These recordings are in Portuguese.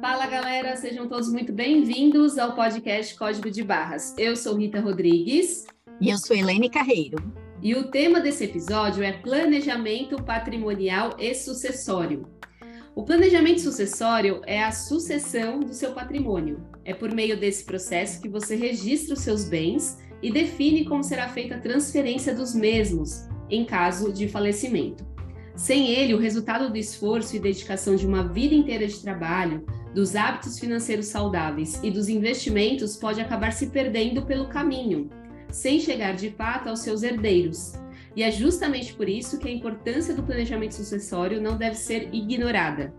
Fala galera, sejam todos muito bem-vindos ao podcast Código de Barras. Eu sou Rita Rodrigues. E eu sou Helene Carreiro. E o tema desse episódio é planejamento patrimonial e sucessório. O planejamento sucessório é a sucessão do seu patrimônio. É por meio desse processo que você registra os seus bens e define como será feita a transferência dos mesmos em caso de falecimento. Sem ele, o resultado do esforço e dedicação de uma vida inteira de trabalho, dos hábitos financeiros saudáveis e dos investimentos pode acabar se perdendo pelo caminho, sem chegar de fato aos seus herdeiros. E é justamente por isso que a importância do planejamento sucessório não deve ser ignorada.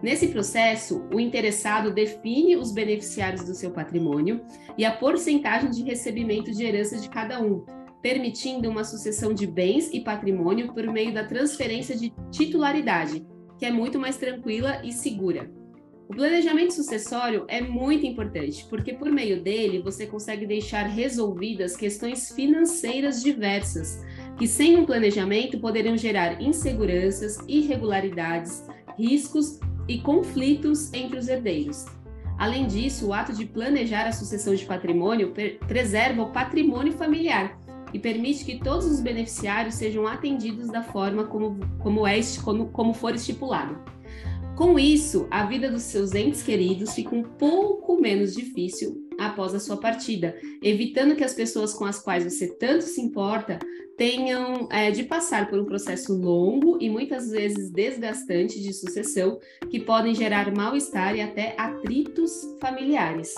Nesse processo, o interessado define os beneficiários do seu patrimônio e a porcentagem de recebimento de herança de cada um, permitindo uma sucessão de bens e patrimônio por meio da transferência de titularidade, que é muito mais tranquila e segura. O planejamento sucessório é muito importante, porque por meio dele você consegue deixar resolvidas questões financeiras diversas, que sem um planejamento poderiam gerar inseguranças, irregularidades, riscos e conflitos entre os herdeiros. Além disso, o ato de planejar a sucessão de patrimônio preserva o patrimônio familiar, e permite que todos os beneficiários sejam atendidos da forma como, como, é, como, como for estipulado. Com isso, a vida dos seus entes queridos fica um pouco menos difícil após a sua partida, evitando que as pessoas com as quais você tanto se importa tenham é, de passar por um processo longo e muitas vezes desgastante de sucessão, que podem gerar mal-estar e até atritos familiares.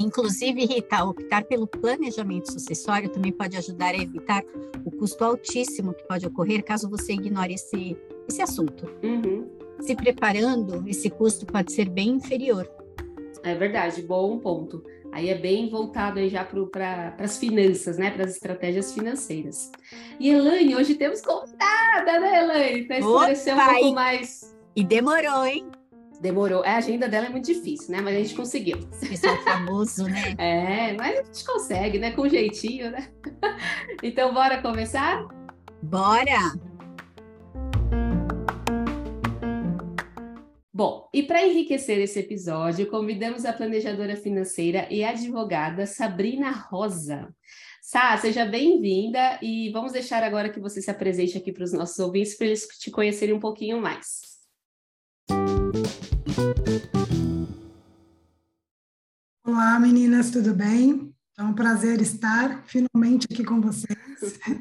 Inclusive, Rita, optar pelo planejamento sucessório também pode ajudar a evitar o custo altíssimo que pode ocorrer caso você ignore esse, esse assunto. Uhum. Se preparando, esse custo pode ser bem inferior. É verdade, bom ponto. Aí é bem voltado aí já para as finanças, né? Para as estratégias financeiras. E Elaine, hoje temos contada, né, Elaine? Para esclarecer um pouco mais. E demorou, hein? Demorou. A agenda dela é muito difícil, né? Mas a gente conseguiu. Pessoal famoso, né? é, mas a gente consegue, né? Com jeitinho, né? então, bora começar? Bora! Bom, e para enriquecer esse episódio, convidamos a planejadora financeira e advogada Sabrina Rosa. Sá, seja bem-vinda e vamos deixar agora que você se apresente aqui para os nossos ouvintes para eles te conhecerem um pouquinho mais. Olá, meninas, tudo bem? É um prazer estar finalmente aqui com vocês.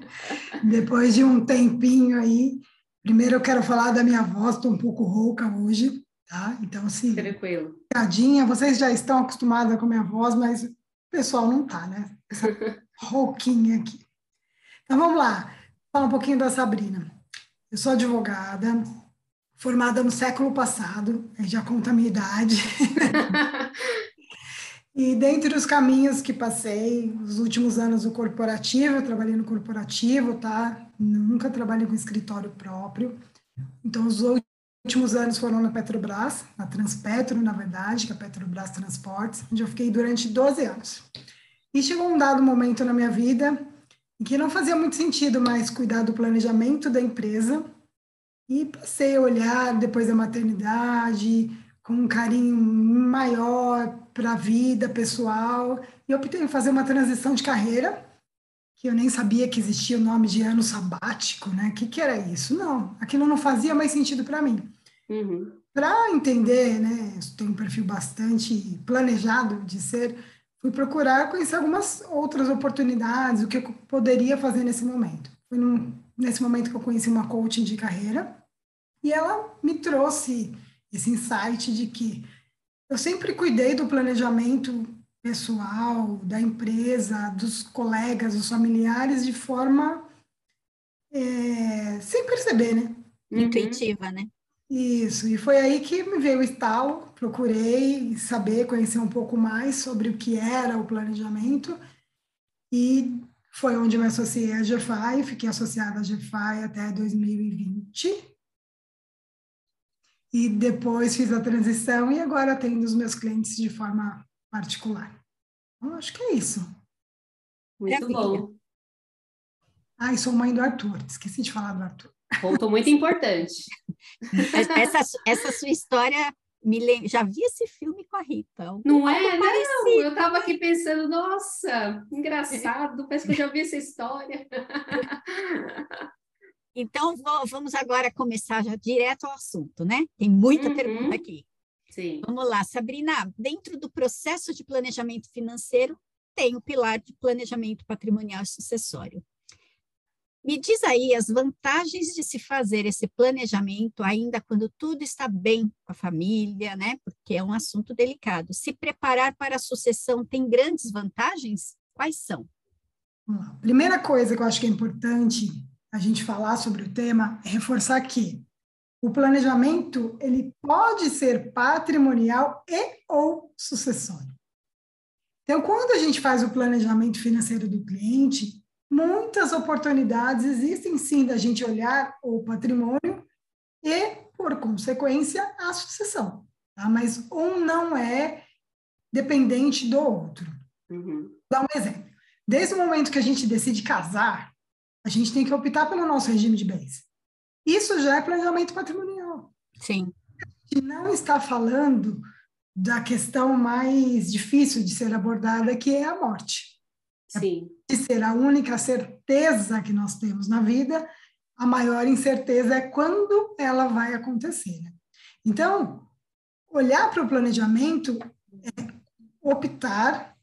Depois de um tempinho aí. Primeiro eu quero falar da minha voz, estou um pouco rouca hoje, tá? Então, assim. Tranquilo. Tadinha, vocês já estão acostumadas com a minha voz, mas o pessoal não tá, né? Essa rouquinha aqui. Então vamos lá. Falar um pouquinho da Sabrina. Eu sou advogada, formada no século passado, já conta a minha idade. e dentre os caminhos que passei, os últimos anos do corporativo, eu trabalhei no corporativo, tá? Nunca trabalhei com escritório próprio. Então, os últimos anos foram na Petrobras, na Transpetro, na verdade, que é a Petrobras Transportes, onde eu fiquei durante 12 anos. E chegou um dado momento na minha vida em que não fazia muito sentido mais cuidar do planejamento da empresa, e passei a olhar depois da maternidade com um carinho maior para a vida pessoal e optei em fazer uma transição de carreira que eu nem sabia que existia o nome de ano sabático, né? O que, que era isso? Não, aquilo não fazia mais sentido para mim. Uhum. Para entender, né? Eu tenho um perfil bastante planejado de ser, fui procurar conhecer algumas outras oportunidades, o que eu poderia fazer nesse momento. Foi num, nesse momento que eu conheci uma coaching de carreira e ela me trouxe esse insight de que eu sempre cuidei do planejamento pessoal, da empresa, dos colegas, dos familiares, de forma é, sem perceber, né? Uhum. Intuitiva, né? Isso, e foi aí que me veio o estalo, procurei saber, conhecer um pouco mais sobre o que era o planejamento, e foi onde eu me associei à GFI, fiquei associada à GFI até 2020, e depois fiz a transição e agora atendo os meus clientes de forma particular. Então, acho que é isso. Muito é bom. Ah, e sou mãe do Arthur, esqueci de falar do Arthur. Ponto muito importante. essa, essa sua história me lem... já vi esse filme com a Rita. Não é? Não, eu estava aqui pensando, nossa, engraçado, parece que eu já vi essa história. Então, vamos agora começar já direto ao assunto, né? Tem muita uhum. pergunta aqui. Sim. Vamos lá, Sabrina. Dentro do processo de planejamento financeiro, tem o pilar de planejamento patrimonial e sucessório. Me diz aí as vantagens de se fazer esse planejamento ainda quando tudo está bem com a família, né? Porque é um assunto delicado. Se preparar para a sucessão tem grandes vantagens? Quais são? Primeira coisa que eu acho que é importante a gente falar sobre o tema é reforçar que o planejamento ele pode ser patrimonial e ou sucessório. Então, quando a gente faz o planejamento financeiro do cliente, muitas oportunidades existem sim da gente olhar o patrimônio e, por consequência, a sucessão. Tá? Mas um não é dependente do outro. Uhum. Vou dar um exemplo. Desde o momento que a gente decide casar, a gente tem que optar pelo nosso regime de bens. Isso já é planejamento patrimonial. Sim. A gente não está falando da questão mais difícil de ser abordada, que é a morte. Sim. De ser a única certeza que nós temos na vida, a maior incerteza é quando ela vai acontecer. Né? Então, olhar para o planejamento é optar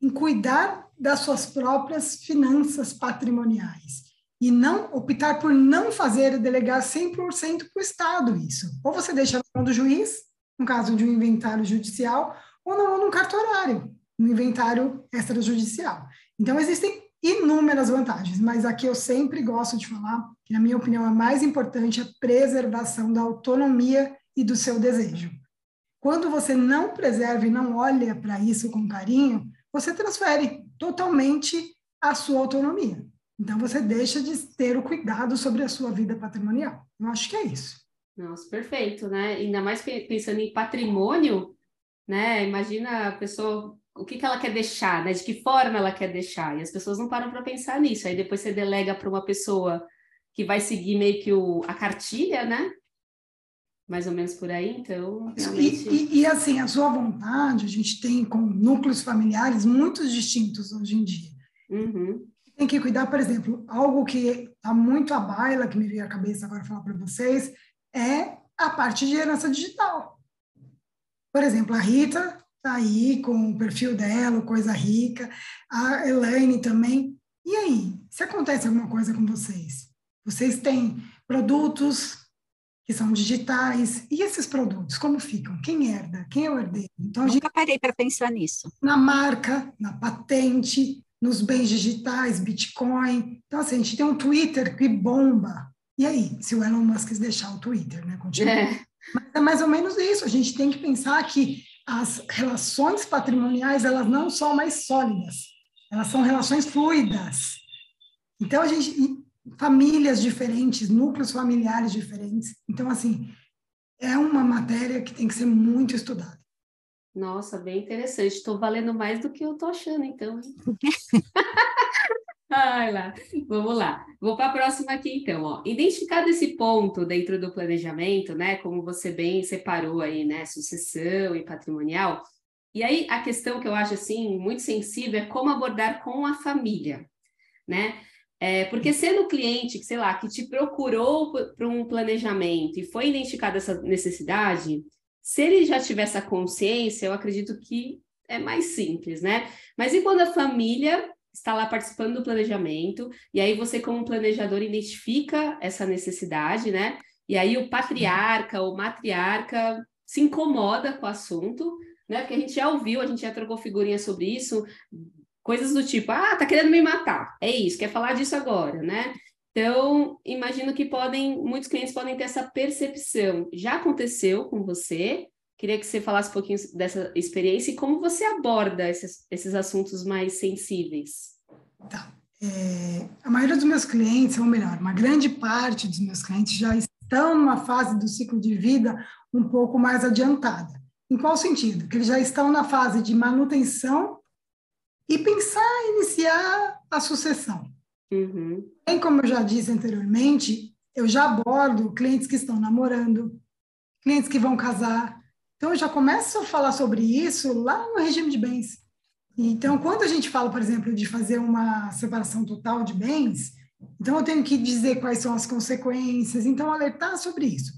em cuidar das suas próprias finanças patrimoniais e não optar por não fazer e delegar 100% para o Estado isso. Ou você deixa na mão do juiz, no caso de um inventário judicial, ou na mão de um cartorário, no inventário extrajudicial. Então, existem inúmeras vantagens, mas aqui eu sempre gosto de falar que, na minha opinião, a mais importante é a preservação da autonomia e do seu desejo. Quando você não preserva e não olha para isso com carinho, você transfere totalmente a sua autonomia. Então, você deixa de ter o cuidado sobre a sua vida patrimonial. Eu acho que é isso. Nossa, perfeito, né? Ainda mais pensando em patrimônio, né? Imagina a pessoa o que, que ela quer deixar, né? De que forma ela quer deixar. E as pessoas não param para pensar nisso. Aí depois você delega para uma pessoa que vai seguir meio que o, a cartilha, né? Mais ou menos por aí, então. Realmente... E, e, e, assim, a sua vontade, a gente tem com núcleos familiares muito distintos hoje em dia. Uhum. Tem que cuidar, por exemplo, algo que está muito à baila, que me veio à cabeça agora falar para vocês, é a parte de herança digital. Por exemplo, a Rita está aí com o perfil dela, Coisa Rica, a Elaine também. E aí, se acontece alguma coisa com vocês? Vocês têm produtos que são digitais, e esses produtos, como ficam? Quem herda? Quem é o herdeiro? Então, Nunca gente, parei para pensar nisso. Na marca, na patente, nos bens digitais, Bitcoin. Então, assim, a gente tem um Twitter que bomba. E aí, se o Elon Musk deixar o Twitter, né? Continua. É. Mas é mais ou menos isso. A gente tem que pensar que as relações patrimoniais elas não são mais sólidas, elas são relações fluidas. Então a gente famílias diferentes, núcleos familiares diferentes. Então assim, é uma matéria que tem que ser muito estudada. Nossa, bem interessante. Estou valendo mais do que eu estou achando, então. Ai lá, vamos lá. Vou para a próxima aqui, então. Ó. Identificado esse ponto dentro do planejamento, né? Como você bem separou aí, né? Sucessão e patrimonial. E aí a questão que eu acho assim muito sensível é como abordar com a família, né? É, porque sendo o cliente, sei lá, que te procurou para um planejamento e foi identificada essa necessidade, se ele já tiver essa consciência, eu acredito que é mais simples, né? Mas e quando a família está lá participando do planejamento, e aí você, como planejador, identifica essa necessidade, né? E aí o patriarca ou matriarca se incomoda com o assunto, né? Porque a gente já ouviu, a gente já trocou figurinha sobre isso, coisas do tipo, ah, tá querendo me matar, é isso, quer falar disso agora, né? Então, imagino que podem, muitos clientes podem ter essa percepção. Já aconteceu com você? Queria que você falasse um pouquinho dessa experiência e como você aborda esses, esses assuntos mais sensíveis. Tá. É, a maioria dos meus clientes, ou melhor, uma grande parte dos meus clientes já estão numa fase do ciclo de vida um pouco mais adiantada. Em qual sentido? Que eles já estão na fase de manutenção e pensar iniciar a sucessão. Uhum. Bem como eu já disse anteriormente, eu já abordo clientes que estão namorando, clientes que vão casar. Então, eu já começo a falar sobre isso lá no regime de bens. Então, quando a gente fala, por exemplo, de fazer uma separação total de bens, então eu tenho que dizer quais são as consequências, então alertar sobre isso.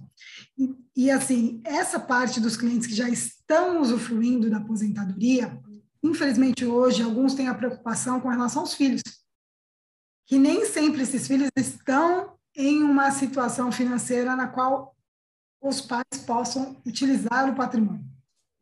E, e assim, essa parte dos clientes que já estão usufruindo da aposentadoria, infelizmente hoje alguns têm a preocupação com relação aos filhos, que nem sempre esses filhos estão em uma situação financeira na qual os pais possam utilizar o patrimônio.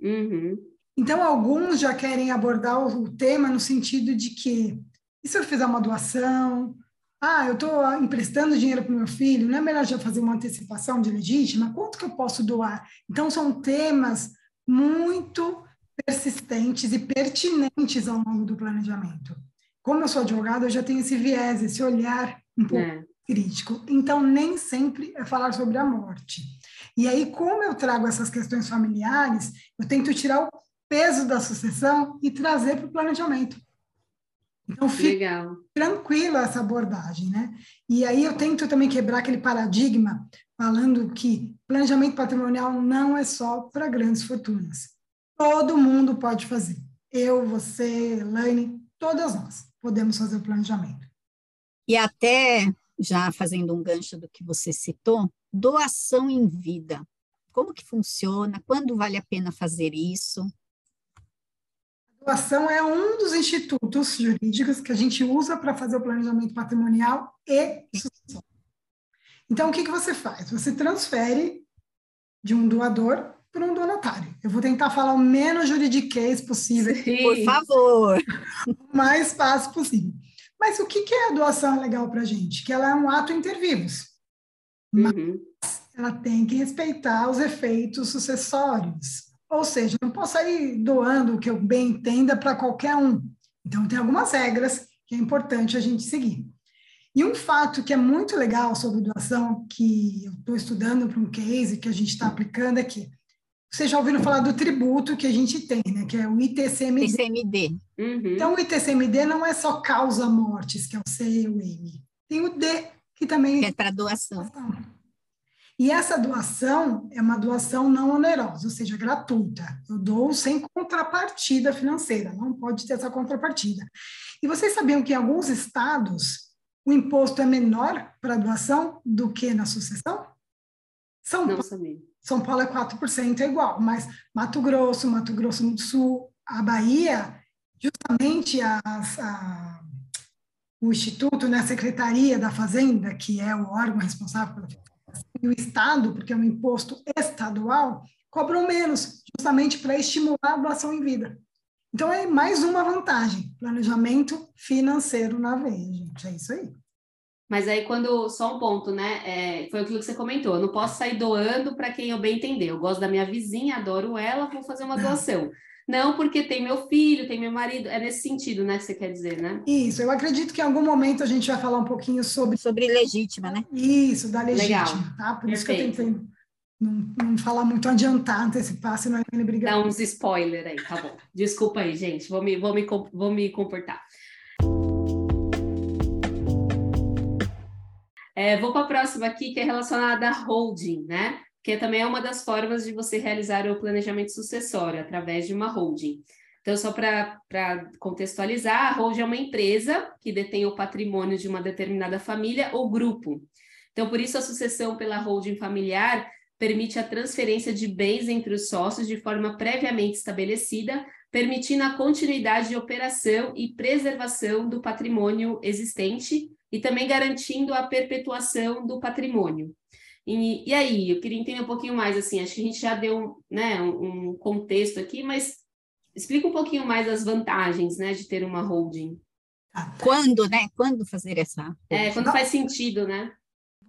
Uhum. Então, alguns já querem abordar o tema no sentido de que, e se eu fizer uma doação? Ah, eu estou emprestando dinheiro para o meu filho, não é melhor já fazer uma antecipação de legítima? Quanto que eu posso doar? Então, são temas muito persistentes e pertinentes ao longo do planejamento. Como eu sou advogada, eu já tenho esse viés, esse olhar um pouco é. crítico. Então, nem sempre é falar sobre a morte. E aí, como eu trago essas questões familiares, eu tento tirar o peso da sucessão e trazer para o planejamento. Então, fica tranquila essa abordagem, né? E aí eu tento também quebrar aquele paradigma falando que planejamento patrimonial não é só para grandes fortunas. Todo mundo pode fazer. Eu, você, Elaine, todas nós podemos fazer o planejamento. E até, já fazendo um gancho do que você citou, doação em vida. Como que funciona? Quando vale a pena fazer isso? doação é um dos institutos jurídicos que a gente usa para fazer o planejamento patrimonial e sucessão. Então, o que, que você faz? Você transfere de um doador para um donatário. Eu vou tentar falar o menos juridiquês possível. Sim. Por favor. O mais fácil possível. Mas o que, que é a doação legal para a gente? Que ela é um ato inter vivos. Uhum. Mas ela tem que respeitar os efeitos sucessórios. Ou seja, não posso sair doando o que eu bem entenda para qualquer um. Então, tem algumas regras que é importante a gente seguir. E um fato que é muito legal sobre doação, que eu estou estudando para um case que a gente está aplicando, é que vocês já ouviram falar do tributo que a gente tem, né? Que é o ITCMD. ITCMD. Uhum. Então, o ITCMD não é só causa mortes, que é o C e o M. Tem o D, que também... Que é para doação. E essa doação é uma doação não onerosa, ou seja, gratuita. Eu dou sem contrapartida financeira, não pode ter essa contrapartida. E vocês sabiam que em alguns estados o imposto é menor para doação do que na sucessão? São, não sabia. São Paulo é 4%, é igual, mas Mato Grosso, Mato Grosso do Sul, a Bahia, justamente as, a, o Instituto, né, a Secretaria da Fazenda, que é o órgão responsável pela e o Estado, porque é um imposto estadual, cobram menos, justamente para estimular a doação em vida. Então, é mais uma vantagem, planejamento financeiro na veia, gente, é isso aí. Mas aí, quando, só um ponto, né, é, foi aquilo que você comentou, eu não posso sair doando para quem eu bem entender, eu gosto da minha vizinha, adoro ela, vou fazer uma doação. Não porque tem meu filho, tem meu marido, é nesse sentido, né, que você quer dizer, né? Isso, eu acredito que em algum momento a gente vai falar um pouquinho sobre... Sobre legítima, né? Isso, da legítima, Legal. tá? Por Perfeito. isso que eu tentei não, não falar muito, adiantar, antecipar, senão a Helene briga. Dá uns spoiler aí, tá bom. Desculpa aí, gente, vou me, vou me, vou me comportar. É, vou para a próxima aqui, que é relacionada à holding, né? que também é uma das formas de você realizar o planejamento sucessório, através de uma holding. Então, só para contextualizar, a holding é uma empresa que detém o patrimônio de uma determinada família ou grupo. Então, por isso, a sucessão pela holding familiar permite a transferência de bens entre os sócios de forma previamente estabelecida, permitindo a continuidade de operação e preservação do patrimônio existente e também garantindo a perpetuação do patrimônio. E, e aí, eu queria entender um pouquinho mais, assim, acho que a gente já deu né, um, contexto aqui, mas explica um pouquinho mais as vantagens, né, de ter uma holding. Quando, né? Quando fazer essa? É, quando faz sentido, né?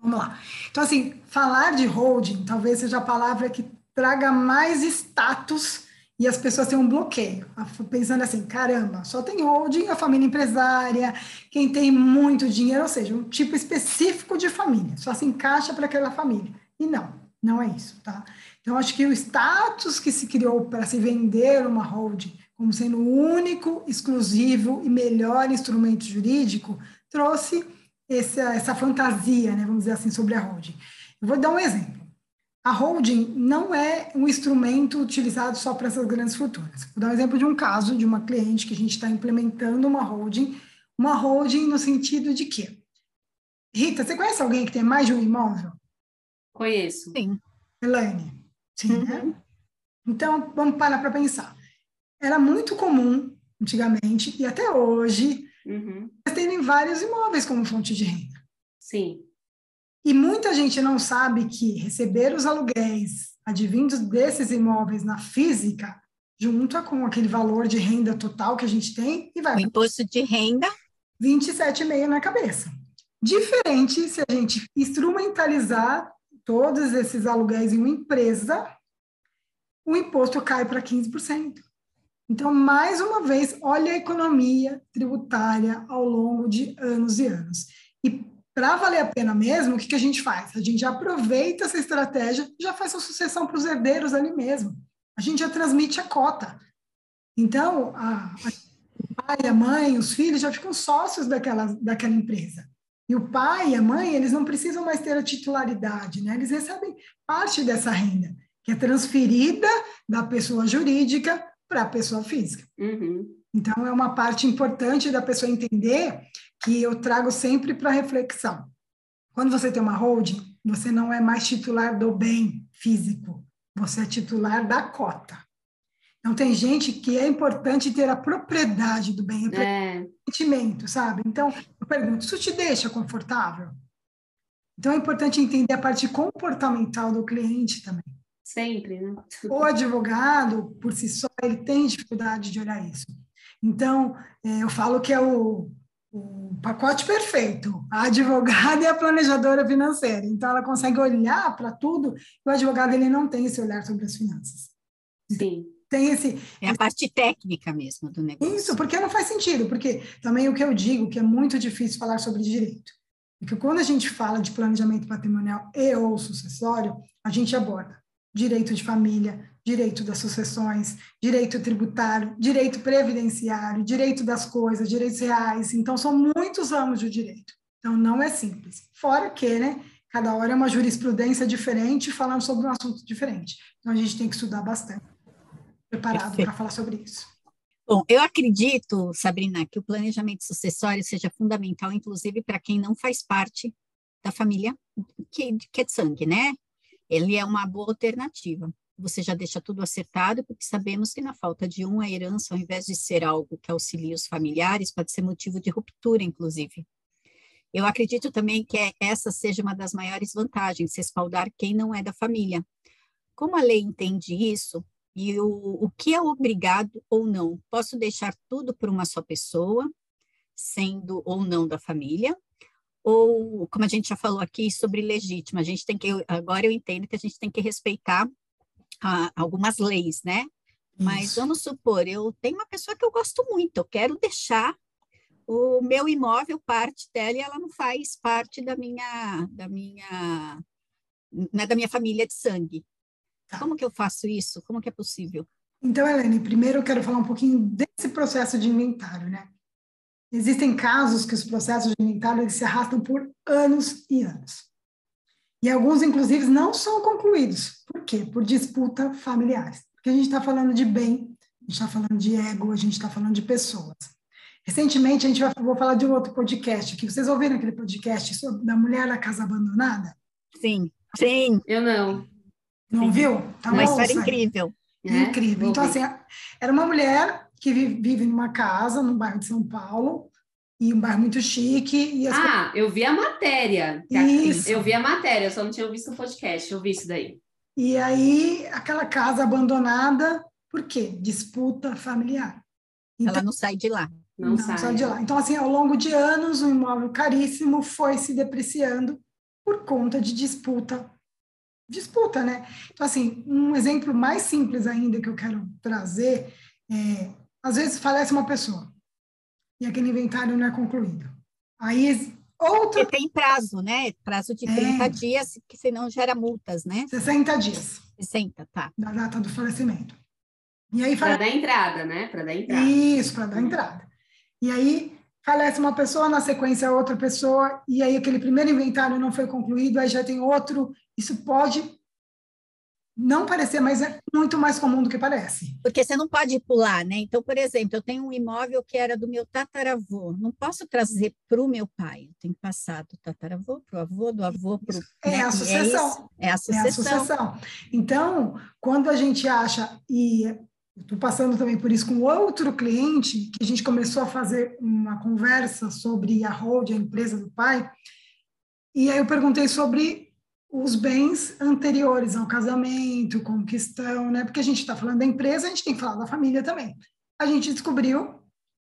Vamos lá. Então, assim, falar de holding talvez seja a palavra que traga mais status e as pessoas têm um bloqueio, pensando assim, caramba, só tem holding a família empresária, quem tem muito dinheiro, ou seja, um tipo específico de família, só se encaixa para aquela família. E não, não é isso, tá? Então, acho que o status que se criou para se vender uma holding como sendo o único, exclusivo e melhor instrumento jurídico trouxe essa, essa fantasia, né, vamos dizer assim, sobre a holding. Eu vou dar um exemplo. A holding não é um instrumento utilizado só para essas grandes fortunas. Vou dar um exemplo de um caso de uma cliente que a gente está implementando uma holding, uma holding no sentido de quê? Rita, você conhece alguém que tem mais de um imóvel? Conheço. Sim. Elaine? Sim, Uhum. né? Então, vamos parar para pensar. Era muito comum, antigamente, e até hoje, Uhum. eles terem vários imóveis como fonte de renda. Sim. E muita gente não sabe que receber os aluguéis advindos desses imóveis na física, junta com aquele valor de renda total que a gente tem, e vai O imposto de renda 27,5 na cabeça. Diferente se a gente instrumentalizar todos esses aluguéis em uma empresa, o imposto cai para 15%. Então, mais uma vez, olha a economia tributária ao longo de anos e anos. Para valer a pena mesmo, o que, que a gente faz? A gente aproveita essa estratégia já faz a sucessão para os herdeiros ali mesmo. A gente já transmite a cota. Então, a, a pai, a mãe, os filhos já ficam sócios daquela, daquela empresa. E o pai e a mãe, eles não precisam mais ter a titularidade, né? Eles recebem parte dessa renda, que é transferida da pessoa jurídica para a pessoa física. Uhum. Então, é uma parte importante da pessoa entender que eu trago sempre para reflexão. Quando você tem uma holding, você não é mais titular do bem físico, você é titular da cota. Então, tem gente que é importante ter a propriedade do bem, É. sentimento, sabe? Então, eu pergunto, isso te deixa confortável? Então, é importante entender a parte comportamental do cliente também. Sempre, né? O advogado, por si só, ele tem dificuldade de olhar isso. Então, é, eu falo que é o, o pacote perfeito. A advogada é a planejadora financeira. Então, ela consegue olhar para tudo e o advogado ele não tem esse olhar sobre as finanças. Sim. Tem esse, é a parte técnica mesmo do negócio. Isso, porque não faz sentido, porque também o que eu digo, que é muito difícil falar sobre direito, é que quando a gente fala de planejamento patrimonial e ou sucessório, a gente aborda direito de família, direito das sucessões, direito tributário, direito previdenciário, direito das coisas, direitos reais. Então, são muitos ramos do direito. Então, não é simples. Fora que, né, cada hora é uma jurisprudência diferente, falando sobre um assunto diferente. Então, a gente tem que estudar bastante, preparado para falar sobre isso. Bom, eu acredito, Sabrina, que o planejamento sucessório seja fundamental, inclusive para quem não faz parte da família que, que é de sangue, né? Ele é uma boa alternativa. Você já deixa tudo acertado, porque sabemos que na falta de um, a herança, ao invés de ser algo que auxilia os familiares, pode ser motivo de ruptura, inclusive. Eu acredito também que essa seja uma das maiores vantagens, respaldar quem não é da família. Como a lei entende isso, e o, o que é obrigado ou não? Posso deixar tudo para uma só pessoa, sendo ou não da família? Ou, como a gente já falou aqui, sobre legítima, a gente tem que, agora eu entendo que a gente tem que respeitar ah, algumas leis, né? Mas Isso. vamos supor, eu tenho uma pessoa que eu gosto muito, eu quero deixar o meu imóvel parte dela e ela não faz parte da minha, da minha, né, da minha família de sangue. Tá. Como que eu faço isso? Como que é possível? Então, Helene, primeiro eu quero falar um pouquinho desse processo de inventário, né? Existem casos que os processos de inventário eles se arrastam por anos e anos. E alguns, inclusive, não são concluídos. Por quê? Por disputa familiares. Porque a gente está falando de bem, a gente está falando de ego, a gente está falando de pessoas. Recentemente, a gente vai vou falar de um outro podcast aqui. Vocês ouviram aquele podcast sobre, da mulher da casa abandonada? Sim, sim. Eu não. Não Sim. viu? Tá Uma história incrível. né? Incrível. Vou Então, ver. assim, era uma mulher que vi- vive numa casa, no bairro de São Paulo, e um bairro muito chique, e as Ah, eu vi a matéria. Isso. Eu vi a matéria, eu só não tinha visto o podcast. Eu vi isso daí. E aí, aquela casa abandonada, por quê? Disputa familiar. Então, Ela não sai de lá. Não, não sai. sai de lá. Então, assim, ao longo de anos, um imóvel caríssimo foi se depreciando por conta de disputa. Disputa, né? Então, assim, um exemplo mais simples ainda que eu quero trazer é, às vezes falece uma pessoa e aquele inventário não é concluído. Aí, outra Porque tem prazo, né? Prazo de É. 30 dias, que senão gera multas, né? 60 dias 60, tá. da data do falecimento. E aí Para fala dar entrada, né? Para dar entrada. isso para dar entrada. E aí falece uma pessoa, na sequência outra pessoa, e aí aquele primeiro inventário não foi concluído, aí já tem outro. Isso pode não parecer, mas é muito mais comum do que parece. Porque você não pode pular, né? Então, por exemplo, eu tenho um imóvel que era do meu tataravô, não posso trazer para o meu pai, eu tenho que passar do tataravô para o avô, do avô para o. É, né? a sucessão. É, é, a sucessão. É a sucessão. Então, quando a gente acha, e estou passando também por isso com outro cliente, que a gente começou a fazer uma conversa sobre a hold, a empresa do pai, e aí eu perguntei sobre os bens anteriores ao casamento, estão, né? Porque a gente está falando da empresa, a gente tem que falar da família também. A gente descobriu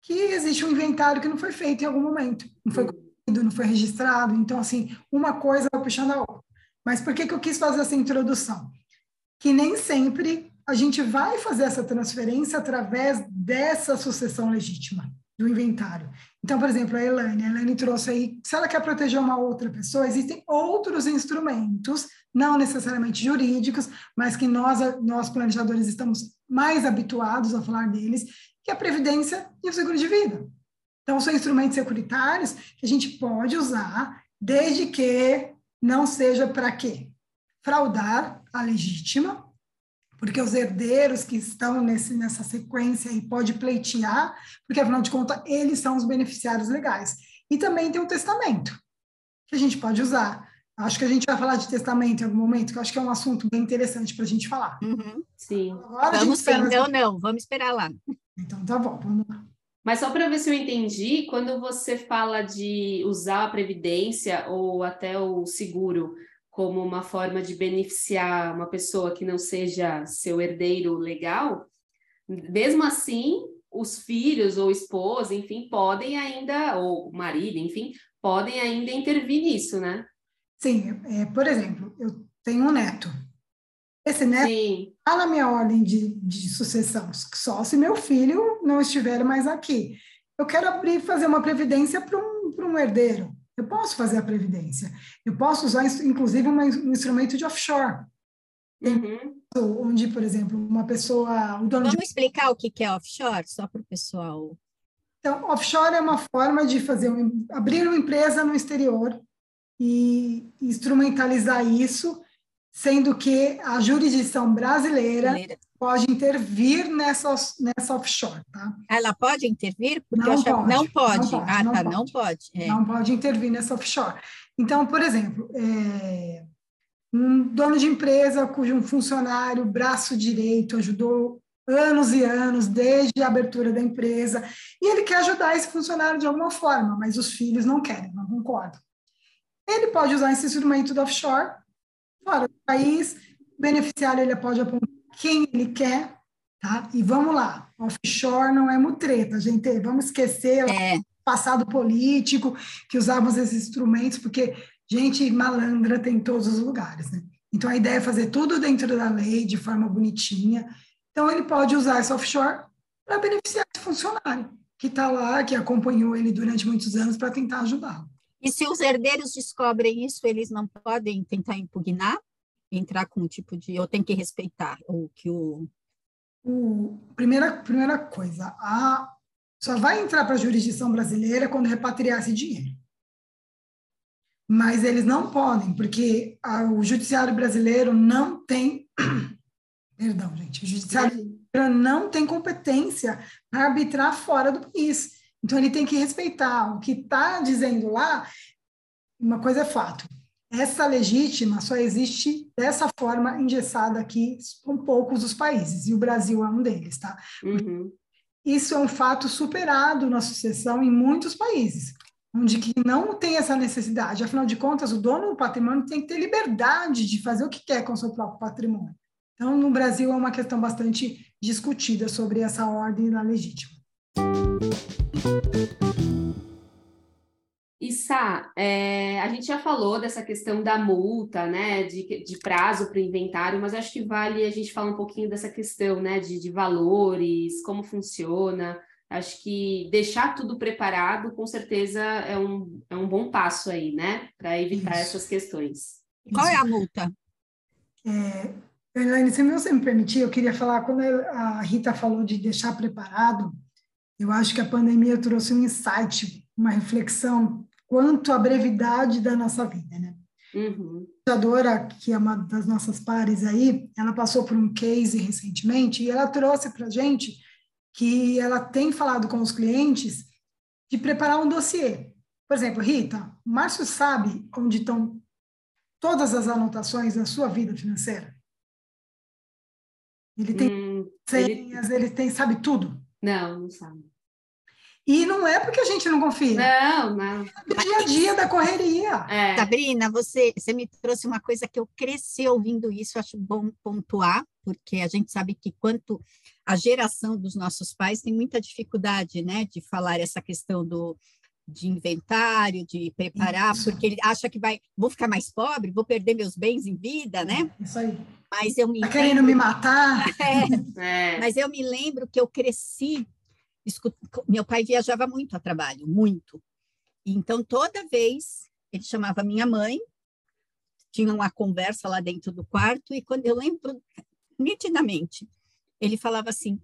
que existe um inventário que não foi feito em algum momento, não foi concluído, não foi registrado. Então, assim, uma coisa vai puxando a outra. Mas por que, que eu quis fazer essa introdução? Que nem sempre a gente vai fazer essa transferência através dessa sucessão legítima do inventário. Então, por exemplo, a Elaine, a Elaine trouxe aí, se ela quer proteger uma outra pessoa, existem outros instrumentos, não necessariamente jurídicos, mas que nós, nós planejadores estamos mais habituados a falar deles, que é a previdência e o seguro de vida. Então, são instrumentos securitários que a gente pode usar, desde que não seja para quê? Fraudar a legítima, porque os herdeiros que estão nesse, nessa sequência aí pode pleitear, porque afinal de contas eles são os beneficiários legais. E também tem o testamento, que a gente pode usar. Acho que a gente vai falar de testamento em algum momento, que eu acho que é um assunto bem interessante para a gente falar. Uhum, sim. Agora vamos sim, não, não, vamos esperar lá. Então tá bom, vamos lá. Mas só para ver se eu entendi, quando você fala de usar a previdência ou até o seguro como uma forma de beneficiar uma pessoa que não seja seu herdeiro legal, mesmo assim, os filhos ou esposa, enfim, podem ainda, ou marido, enfim, podem ainda intervir nisso, né? Sim, é, por exemplo, eu tenho um neto. Esse neto está na minha ordem de, de sucessão, só se meu filho não estiver mais aqui. Eu quero abrir, fazer uma previdência para um, um herdeiro. Eu posso fazer a previdência. Eu posso usar, inclusive, um instrumento de offshore. Uhum. Onde, por exemplo, uma pessoa. Vamos de... explicar o que é offshore, só para o pessoal. Então, offshore é uma forma de fazer um, abrir uma empresa no exterior e instrumentalizar isso, sendo que a jurisdição brasileira, brasileira pode intervir nessa, nessa offshore, tá? Ela pode intervir? Porque não, pode, não pode. Não pode. Ah, não tá, pode. não pode. É. Não pode intervir nessa offshore. Então, por exemplo, é, um dono de empresa cujo um funcionário, braço direito, ajudou anos e anos, desde a abertura da empresa, e ele quer ajudar esse funcionário de alguma forma, mas os filhos não querem, não concordam. Ele pode usar esse instrumento do offshore fora do país, o beneficiário ele pode apontar quem ele quer, tá? E vamos lá, offshore não é mutreta, gente, vamos esquecer é. o passado político, que usávamos esses instrumentos, porque gente malandra tem em todos os lugares, né? Então, a ideia é fazer tudo dentro da lei, de forma bonitinha. Então, ele pode usar esse offshore para beneficiar esse funcionário, que está lá, que acompanhou ele durante muitos anos para tentar ajudá-lo. E se os herdeiros descobrem isso, eles não podem tentar impugnar? Entrar com um tipo de ou tem que respeitar o que o, o primeira primeira coisa a só vai entrar para a jurisdição brasileira quando repatriar esse dinheiro. Mas eles não podem porque a, o judiciário brasileiro não tem perdão gente o judiciário brasileiro não tem competência para arbitrar fora do país. Então ele tem que respeitar. O que está dizendo lá uma coisa é fato essa legítima só existe dessa forma engessada aqui com poucos os países, e o Brasil é um deles, tá? Uhum. Isso é um fato superado na sucessão em muitos países, onde que não tem essa necessidade. Afinal de contas, o dono do patrimônio tem que ter liberdade de fazer o que quer com o seu próprio patrimônio. Então, no Brasil é uma questão bastante discutida sobre essa ordem na legítima. E Sá, é, a gente já falou dessa questão da multa, né, de, de prazo para o inventário, mas acho que vale a gente falar um pouquinho dessa questão, né, de, de valores, como funciona. Acho que deixar tudo preparado, com certeza, é um, é um bom passo aí, né, para evitar Isso. essas questões. Qual é a multa? É, Elaine, se você me permitir, eu queria falar, quando a Rita falou de deixar preparado, Eu acho que a pandemia trouxe um insight, uma reflexão quanto à brevidade da nossa vida, né? Uhum. A Dora, que é uma das nossas pares aí, ela passou por um case recentemente e ela trouxe para gente que ela tem falado com os clientes de preparar um dossiê. Por exemplo, Rita, o Márcio sabe onde estão todas as anotações da sua vida financeira? Ele tem hum, senhas, ele... ele tem, sabe tudo? Não, não sabe. E não é porque a gente não confia. Não, não. É dia a dia da correria. É. Sabrina, você, você me trouxe uma coisa que eu cresci ouvindo isso, acho bom pontuar, porque a gente sabe que quanto a geração dos nossos pais tem muita dificuldade, né, de falar essa questão do de inventário, de preparar, isso. porque ele acha que vai, vou ficar mais pobre, vou perder meus bens em vida, né? Isso aí. Mas eu me tá querendo me matar? É, é. Mas eu me lembro que eu cresci meu pai viajava muito a trabalho, muito. Então, toda vez, ele chamava minha mãe, tinha uma conversa lá dentro do quarto, e quando eu lembro nitidamente, ele falava assim: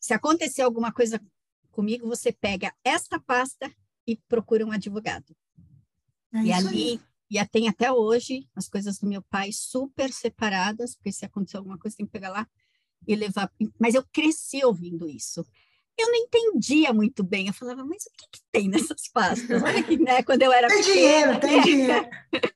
se acontecer alguma coisa comigo, você pega esta pasta e procura um advogado. É e ali, aí. e tem até hoje as coisas do meu pai super separadas, porque se acontecer alguma coisa, tem que pegar lá e levar. Mas eu cresci ouvindo isso eu não entendia muito bem. Eu falava, mas o que, que tem nessas pastas? Olha que, né, quando eu era tem pequena. dinheiro, tem dinheiro.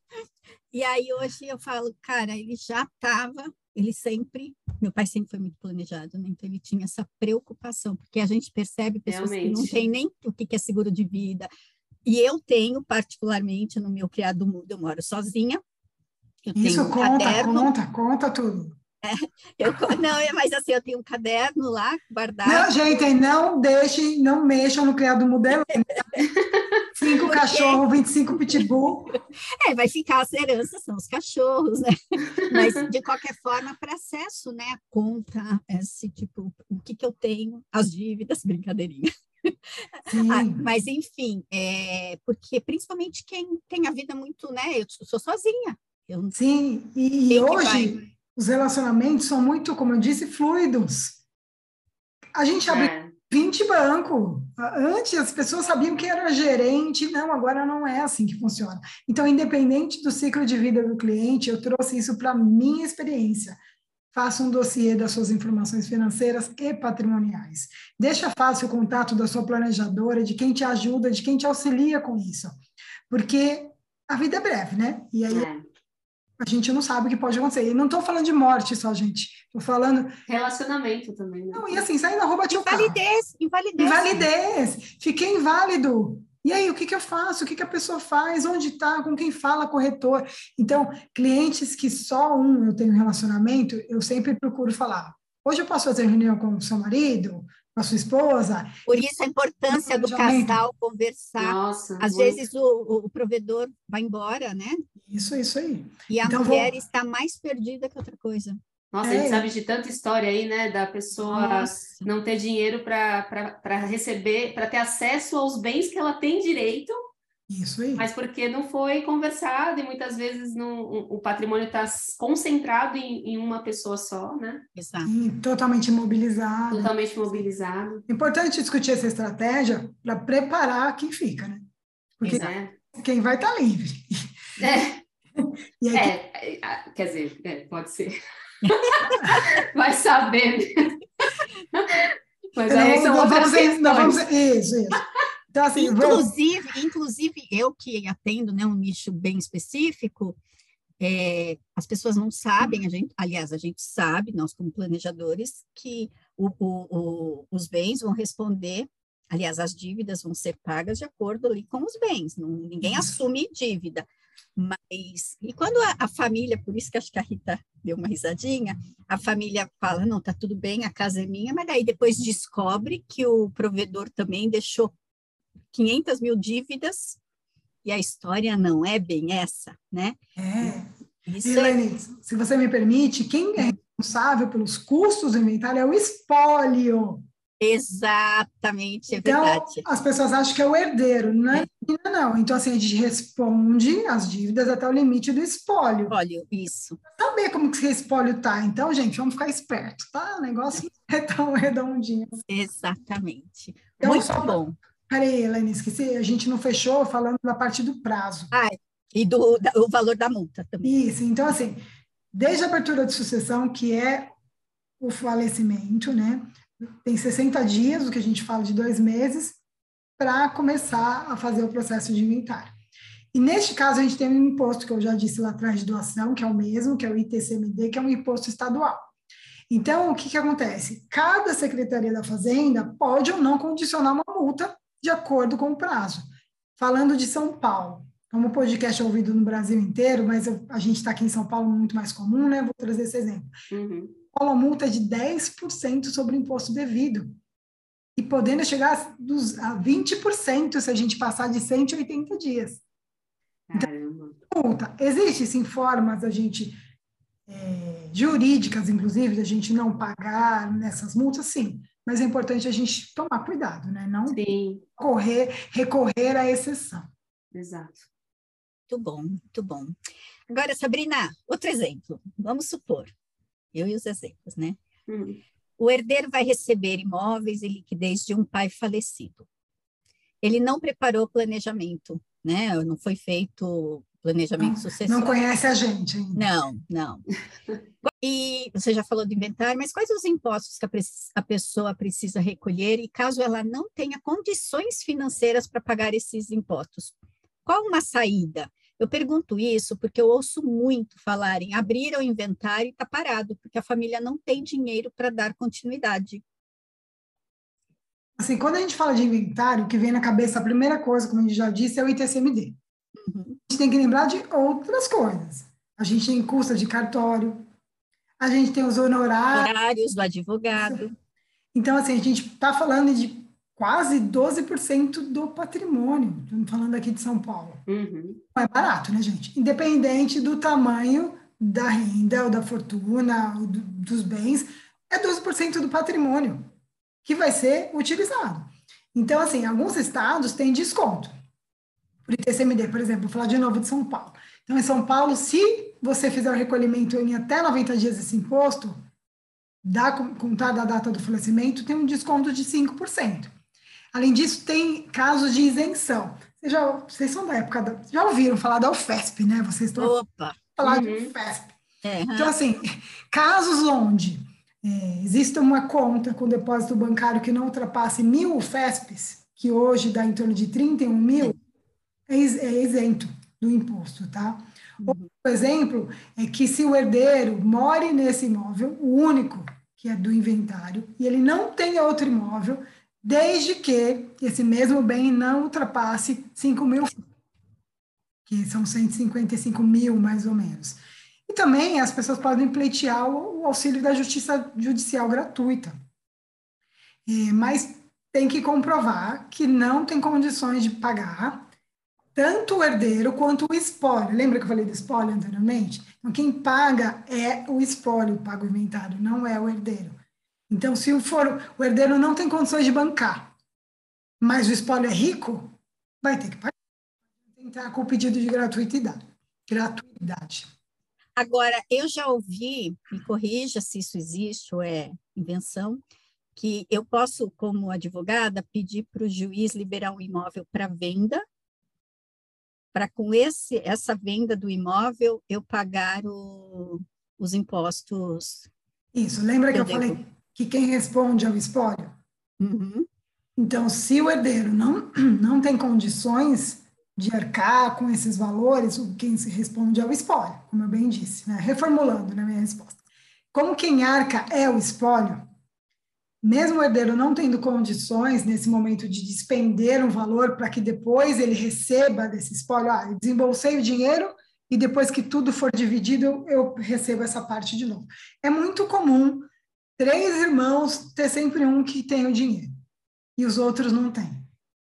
e aí hoje eu falo, cara, ele já estava, ele sempre, meu pai sempre foi muito planejado, né? Então ele tinha essa preocupação, porque a gente percebe pessoas Realmente. que não têm nem o que é seguro de vida. E eu tenho, particularmente, no meu criado mundo, eu moro sozinha. Eu Isso, conta, caderno, conta, conta tudo. É, eu, não, é, mas assim, eu tenho um caderno lá guardado. Não, gente, não deixem, não mexam no criado modelo. Cinco Porque... cachorros, 25 pitbull. É, vai ficar as heranças, são os cachorros, né? Mas, de qualquer forma, para acesso, né? A conta, esse tipo, o que, que eu tenho, as dívidas, brincadeirinha. Ah, mas, enfim, é, porque principalmente quem tem a vida muito, né? Eu sou sozinha. Eu Sim, e, e hoje os relacionamentos são muito, como eu disse, fluidos. A gente abre é. 20 bancos. Antes as pessoas sabiam que era gerente, não, agora não é assim que funciona. Então, independente do ciclo de vida do cliente, eu trouxe isso para minha experiência. Faça um dossiê das suas informações financeiras e patrimoniais. Deixa fácil o contato da sua planejadora, de quem te ajuda, de quem te auxilia com isso. Porque a vida é breve, né? E aí é a gente não sabe o que pode acontecer. E não estou falando de morte só, gente. Estou falando. Relacionamento também. Né? Não, e assim, sair na rua bate Invalidez, invalidez. Invalidez. Fiquei inválido. E aí, o que, que eu faço? O que, que a pessoa faz? Onde está? Com quem fala? Corretor? Então, clientes que só um eu tenho relacionamento, eu sempre procuro falar. Hoje eu posso fazer reunião com o seu marido, com a sua esposa. Por isso a importância do casal conversar. Nossa, Às muito. vezes o, o, provedor vai embora, né? Isso, isso aí. E a então, mulher vou... está mais perdida que outra coisa. Nossa, é. a gente é. sabe de tanta história aí, né, da pessoa Nossa. não ter dinheiro para receber, para ter acesso aos bens que ela tem direito isso aí. Mas porque não foi conversado e muitas vezes não, o patrimônio está concentrado em, em, uma pessoa só, né? Exato. E totalmente imobilizado. Totalmente imobilizado. Importante discutir essa estratégia para preparar quem fica, né? Porque é. quem vai estar tá livre. É. Aí, é, é, quer dizer, é, pode ser. vai saber. Mas aí são não, vamos, não, vamos, isso, isso. Então, assim, inclusive, vou... inclusive, eu que atendo né, um nicho bem específico, é, as pessoas não sabem, a gente, aliás, a gente sabe, nós como planejadores, que o, o, o, os bens vão responder, aliás, as dívidas vão ser pagas de acordo ali com os bens, não, ninguém assume dívida. Mas, e quando a, a, família, por isso que acho que a Rita deu uma risadinha, a família fala, não, tá tudo bem, a casa é minha, mas daí depois descobre que o provedor também deixou 500 mil dívidas e a história não é bem essa, né? É. Isso Helene, é... se você me permite, quem é responsável pelos custos do inventário é o espólio. Exatamente, é então, verdade. As pessoas acham que é o herdeiro, não é? é. Não, então assim, a gente responde as dívidas até o limite do espólio. Espólio, isso. Saber como que esse espólio tá. Então, gente, vamos ficar esperto, tá? O negócio é tão redondinho. Exatamente. Então, Muito só... bom. Peraí, Helene, esqueci, a gente não fechou falando da parte do prazo. Ah, e do da, o valor da multa também. Isso, então assim, desde a abertura de sucessão, que é o falecimento, né? Tem 60 dias, o que a gente fala de dois meses, para começar a fazer o processo de inventário. E neste caso, a gente tem um imposto que eu já disse lá atrás de doação, que é o mesmo, que é o ITCMD, que é um imposto estadual. Então, o que, que acontece? Cada Secretaria da Fazenda pode ou não condicionar uma multa de acordo com o prazo. Falando de São Paulo, como o podcast é ouvido no Brasil inteiro, mas eu, a gente está aqui em São Paulo muito mais comum, né? Vou trazer esse exemplo. Uhum cola multa de 10% sobre o imposto devido. E podendo chegar a 20% se a gente passar de 180 dias. Então, multa. Existem sim formas da gente, é, jurídicas, inclusive, da gente não pagar nessas multas, sim. Mas é importante a gente tomar cuidado, né? Não sim. correr, recorrer à exceção. Exato. Muito bom, muito bom. Agora, Sabrina, outro exemplo. Vamos supor, eu e os exemplos, né? Hum. O herdeiro vai receber imóveis e liquidez de um pai falecido. Ele não preparou o planejamento, né? Não foi feito planejamento não, sucessório. Não conhece a gente ainda. Não, não. E você já falou do inventário, mas quais os impostos que a, a pessoa precisa recolher e caso ela não tenha condições financeiras para pagar esses impostos? Qual uma saída? Eu pergunto isso porque eu ouço muito falarem abrir o inventário e está parado, porque a família não tem dinheiro para dar continuidade. Assim, quando a gente fala de inventário, o que vem na cabeça, a primeira coisa, como a gente já disse, é o ITCMD. Uhum. A gente tem que lembrar de outras coisas. A gente tem custo de cartório, a gente tem os honorários. Horários do advogado. Então, assim, a gente está falando de quase 12% do patrimônio. Estamos falando aqui de São Paulo. Uhum. Não é barato, né, gente? Independente do tamanho da renda ou da fortuna ou do, dos bens, é 12% do patrimônio que vai ser utilizado. Então, assim, alguns estados têm desconto. Por ITCMD, por exemplo, vou falar de novo de São Paulo. Então, em São Paulo, se você fizer o recolhimento em até 90 dias desse imposto, da, contada a data do falecimento, tem um desconto de 5%. Além disso, tem casos de isenção. Vocês, já, vocês são da época, da, já ouviram falar da UFESP, né? Vocês estão Opa. falar uhum. de UFESP. É, então, assim, casos onde é, existe uma conta com depósito bancário que não ultrapasse mil UFESPs, que hoje dá em torno de 31 mil, é, é isento do imposto, tá? Uhum. Outro exemplo é que se o herdeiro more nesse imóvel, o único que é do inventário, e ele não tenha outro imóvel, desde que esse mesmo bem não ultrapasse 5 mil, que são 155 mil, mais ou menos. E também as pessoas podem pleitear o, auxílio da justiça judicial gratuita. Mas tem que comprovar que não tem condições de pagar tanto o herdeiro quanto o espólio. Lembra que eu falei do espólio anteriormente? Então, quem paga é o espólio, paga o inventário, não é o herdeiro. Então, se for, o herdeiro não tem condições de bancar, mas o espólio é rico, vai ter que pagar. Entrar com o pedido de gratuidade. gratuidade. Agora, eu já ouvi, me corrija se isso existe ou é invenção, que eu posso, como advogada, pedir para o juiz liberar um imóvel para venda, para com esse, essa venda do imóvel eu pagar o, os impostos. Isso, lembra que eu, eu falei que quem responde é o espólio. Uhum. Então, se o herdeiro não, não tem condições de arcar com esses valores, quem se responde é o espólio, como eu bem disse, né? reformulando na né, minha resposta. Como quem arca é o espólio, mesmo o herdeiro não tendo condições nesse momento de despender um valor para que depois ele receba desse espólio, ah, eu desembolsei o dinheiro e depois que tudo for dividido eu, eu recebo essa parte de novo. É muito comum três irmãos ter sempre um que tem o dinheiro e os outros não têm.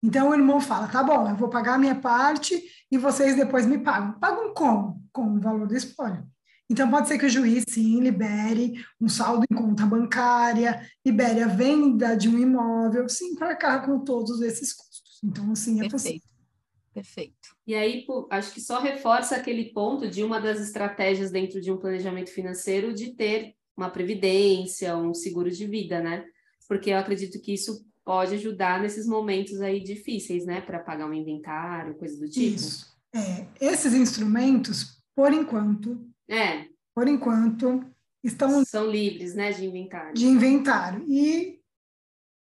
Então o irmão fala: tá bom, eu vou pagar a minha parte e vocês depois me pagam. Pagam como? Com o valor do espólio. Então, pode ser que o juiz, sim, libere um saldo em conta bancária, libere a venda de um imóvel, sim, para arcar com todos esses custos. Então, assim, é Perfeito. possível. Perfeito. E aí, acho que só reforça aquele ponto de uma das estratégias dentro de um planejamento financeiro de ter uma previdência, um seguro de vida, né? Porque eu acredito que isso pode ajudar nesses momentos aí difíceis, né? Para pagar um inventário, coisa do tipo. Isso. É, esses instrumentos, por enquanto, É, por enquanto, estão são livres, né, de inventário. de inventário e,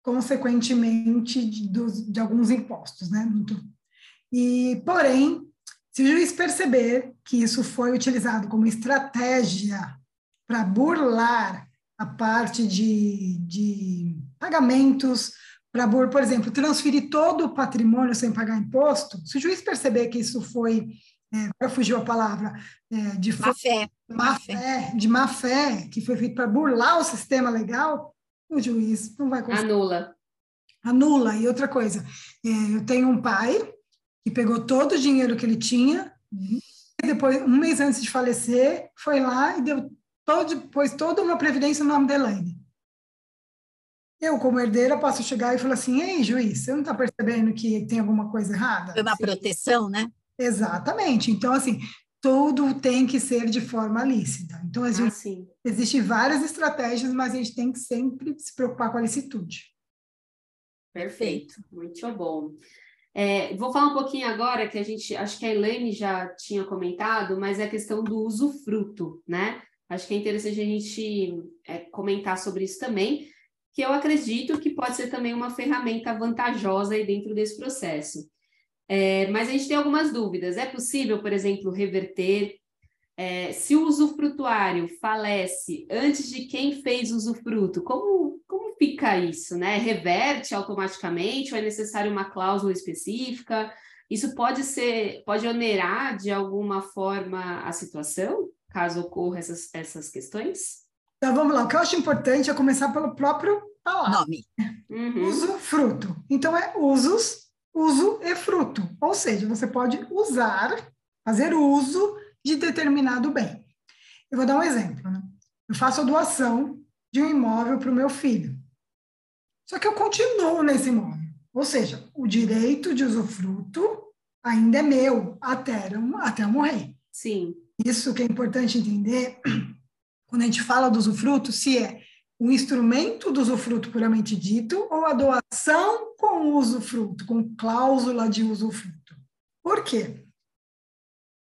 consequentemente, de, dos- de alguns impostos, né? E, porém, se o juiz perceber que isso foi utilizado como estratégia para burlar a parte de, de pagamentos, para, por exemplo, transferir todo o patrimônio sem pagar imposto, se o juiz perceber que isso foi, é, fugiu a palavra, é, de Má fé. má fé, de má fé, que foi feito para burlar o sistema legal, o juiz não vai conseguir. Anula. Anula. E outra coisa, é, eu tenho um pai que pegou todo o dinheiro que ele tinha, e depois, um mês antes de falecer, foi lá e deu todo, pôs toda uma previdência no nome da Elaine. Eu, como herdeira, posso chegar e falar assim, ei, juiz, você não está percebendo que tem alguma coisa errada? Foi uma proteção, né? Exatamente. Então, assim, tudo tem que ser de forma lícita. Então, a Ah, gente sim. Existem várias estratégias, mas a gente tem que sempre se preocupar com a licitude. Perfeito, muito bom. É, vou falar um pouquinho agora que a gente, acho que a Elaine já tinha comentado, mas é a questão do usufruto, né? Acho que é interessante a gente é, comentar sobre isso também, que eu acredito que pode ser também uma ferramenta vantajosa aí dentro desse processo. É, mas a gente tem algumas dúvidas. É possível, por exemplo, reverter é, se o usufrutuário falece antes de quem fez o usufruto, como, como fica isso, né? Reverte automaticamente ou é necessário uma cláusula específica? Isso pode ser, pode onerar de alguma forma a situação, caso ocorra essas, essas questões? Então, vamos lá. O que eu acho importante é começar pelo próprio palavra. Nome. Uhum. Usufruto. Então, é usos, uso e fruto. Ou seja, você pode usar, fazer uso de determinado bem. Eu vou dar um exemplo. Né? Eu faço a doação de um imóvel para o meu filho. Só que eu continuo nesse imóvel. Ou seja, o direito de usufruto ainda é meu até até eu morrer. Sim. Isso que é importante entender quando a gente fala do usufruto, se é o instrumento do usufruto puramente dito ou a doação com usufruto, com cláusula de usufruto. Por quê?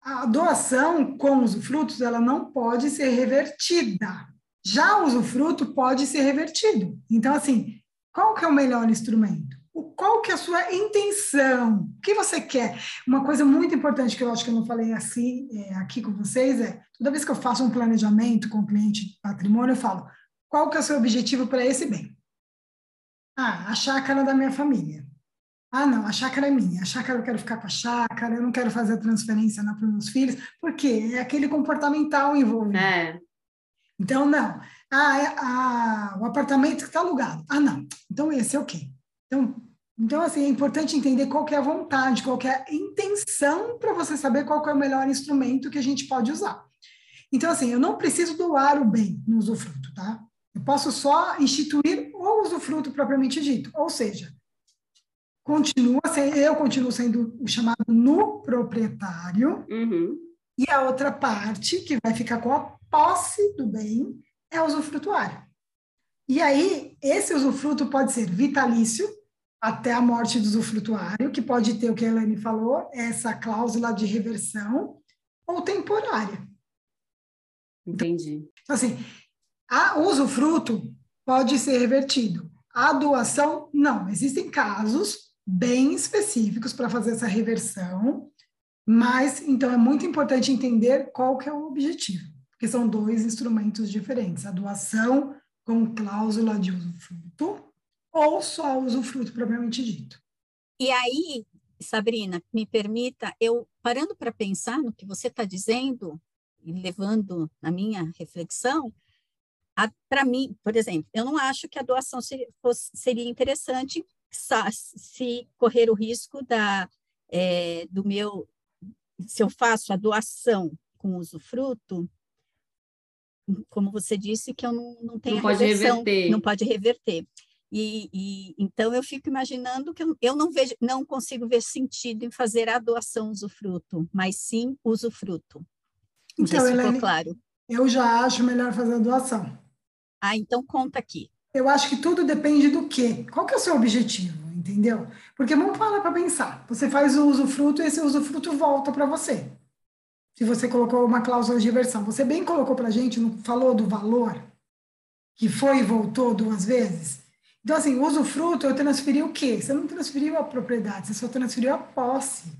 A doação com usufrutos, ela não pode ser revertida. Já o usufruto pode ser revertido. Então, assim, qual que é o melhor instrumento? Qual que é a sua intenção? O que você quer? Uma coisa muito importante que eu acho que eu não falei assim é, aqui com vocês é, toda vez que eu faço um planejamento com o cliente de patrimônio, eu falo, qual que é o seu objetivo para esse bem? Ah, a chácara da minha família. Ah, não, a chácara é minha. A chácara eu quero ficar com a chácara, eu não quero fazer a transferência para os meus filhos, porque é aquele comportamental envolvido. É. Então, não. Ah, é, ah, o apartamento que está alugado. Ah, não. Então, esse é o quê? Então, então, assim, é importante entender qual é a vontade, qual é a intenção para você saber qual é o melhor instrumento que a gente pode usar. Então, assim, eu não preciso doar o bem no usufruto, tá? Eu posso só instituir o usufruto propriamente dito. Ou seja, continua sendo, eu continuo sendo o chamado no proprietário, Uhum. e a outra parte, que vai ficar com a posse do bem, é o usufrutuário. E aí, esse usufruto pode ser vitalício, até a morte do usufrutuário, que pode ter o que a Elaine falou, essa cláusula de reversão, ou temporária. Entendi. Então, assim, a, o usufruto pode ser revertido. A doação, não. Existem casos bem específicos para fazer essa reversão, mas, então, é muito importante entender qual que é o objetivo, porque são dois instrumentos diferentes. A doação com cláusula de usufruto ou só o usufruto propriamente dito. E aí, Sabrina, me permita, eu parando para pensar no que você está dizendo e levando na minha reflexão, para mim, por exemplo, eu não acho que a doação seria, fosse, seria interessante se correr o risco da, é, do meu, se eu faço a doação com usufruto, como você disse, que eu não, não tenho não pode reversão, reverter. não pode reverter. E, e, então eu fico imaginando que eu, eu não vejo, não consigo ver sentido em fazer a doação usufruto, mas sim usufruto. Não Então, se ficou claro. Eu já acho melhor fazer a doação. Ah, então conta aqui. Eu acho que tudo depende do quê? Qual que é o seu objetivo, entendeu? Porque vamos falar para pensar. Você faz o usufruto e esse usufruto volta para você. Se você colocou uma cláusula de reversão. Você bem colocou para a gente, não falou do valor, que foi e voltou duas vezes? Então, assim, o usufruto, eu transferi o quê? Você não transferiu a propriedade, você só transferiu a posse.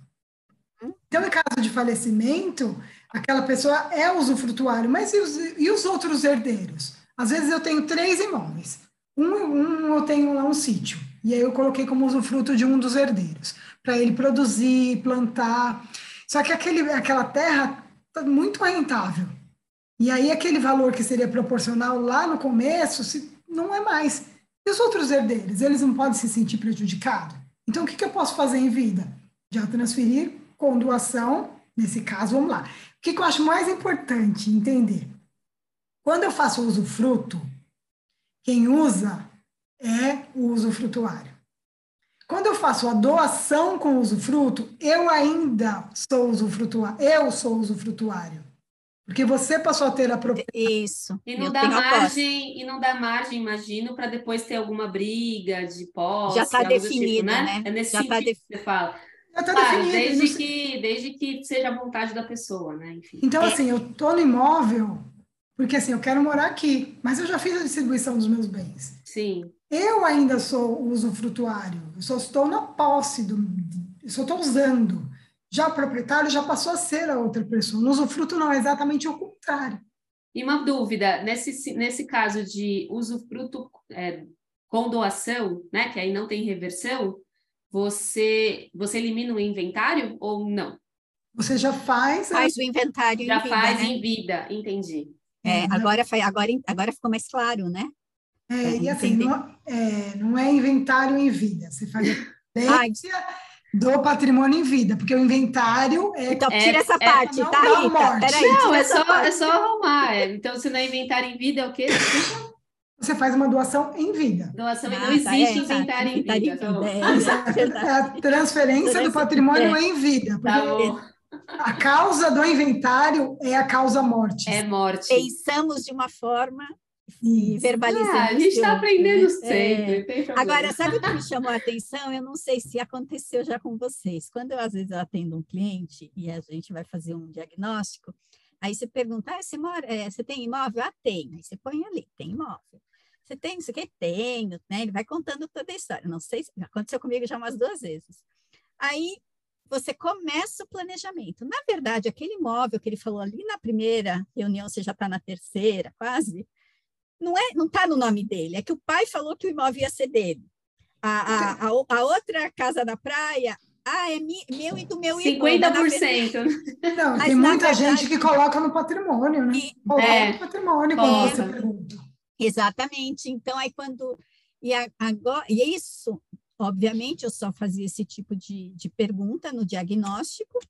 Então, em caso de falecimento, aquela pessoa é usufrutuário, mas e os, e os outros herdeiros? Às vezes eu tenho três imóveis. Um, um eu tenho lá um sítio, e aí eu coloquei como usufruto de um dos herdeiros, para ele produzir, plantar. Só que aquele, aquela terra está muito rentável. E aí aquele valor que seria proporcional lá no começo se, não é mais. E os outros herdeiros, eles não podem se sentir prejudicados? Então, o que, que eu posso fazer em vida? Já transferir com doação, nesse caso, vamos lá. O que, que eu acho mais importante entender? Quando eu faço usufruto, quem usa é o usufrutuário. Quando eu faço a doação com usufruto, eu ainda sou usufrutuário. Eu sou usufrutuário. Porque você passou a ter a propriedade. Isso. E não eu dá margem, e não dá margem, imagino, para depois ter alguma briga de posse. Já está do definido, tipo, né? né? É nesse Já tá que você fala. Já está Claro, definido. desde não que, desde que seja a vontade da pessoa, né? Enfim. Então, É. assim, eu estou no imóvel porque, assim, eu quero morar aqui, mas eu já fiz a distribuição dos meus bens. Sim. Eu ainda sou o usufrutuário, eu só estou na posse, do, eu só estou usando. Já o proprietário já passou a ser a outra pessoa. No usufruto não, é exatamente o contrário. E uma dúvida, nesse, nesse caso de usufruto é, com doação, né? Que aí não tem reversão, você, você elimina o inventário ou não? Você já faz, a- Faz o inventário Já em vida, faz né? em vida, entendi. É, Uhum. agora, foi- agora, agora ficou mais claro, né? é, e assim, não é, não é inventário em vida, você faz a do patrimônio em vida, porque o inventário é Então, É- tira essa é- parte, não tá, dá Rita? morte. Peraí, Não, é só, parte. é só arrumar. é. Então, se não é inventário em vida, é o quê? você faz uma doação em vida. Doação Ah, não tá, existe é, o tá, inventário em vida. em Tá bom. vida, é, é. É a transferência do patrimônio em vida, porque Tá a causa do inventário é a causa morte. É morte. Pensamos de uma forma e Isso. verbalizamos. Ah, a gente está aprendendo né? sempre. É. tem problema. Agora, sabe o que me chamou a atenção? Eu não sei se aconteceu já com vocês. Quando eu, às vezes, eu atendo um cliente e a gente vai fazer um diagnóstico, aí você pergunta, ah, você, mora, é, você tem imóvel? Ah, tenho. Aí você põe ali, tem imóvel. Você tem isso aqui? Tenho. Né? Ele vai contando toda a história. Não sei, se aconteceu comigo já umas duas vezes. Aí, você começa o planejamento. Na verdade, aquele imóvel que ele falou ali na primeira reunião, você já está na terceira, quase, não é, não está no nome dele, é que o pai falou que o imóvel ia ser dele. A, a, a, a outra casa da praia, ah, é mi, meu e do meu irmão. mas na verdade- 50%. Não, Mas, tem muita verdade- gente que coloca no patrimônio, né? E- Coloca É. no patrimônio quando É. você pergunta. Exatamente. Então, aí quando. E a- agora, e isso, obviamente, eu só fazia esse tipo de, de pergunta no diagnóstico,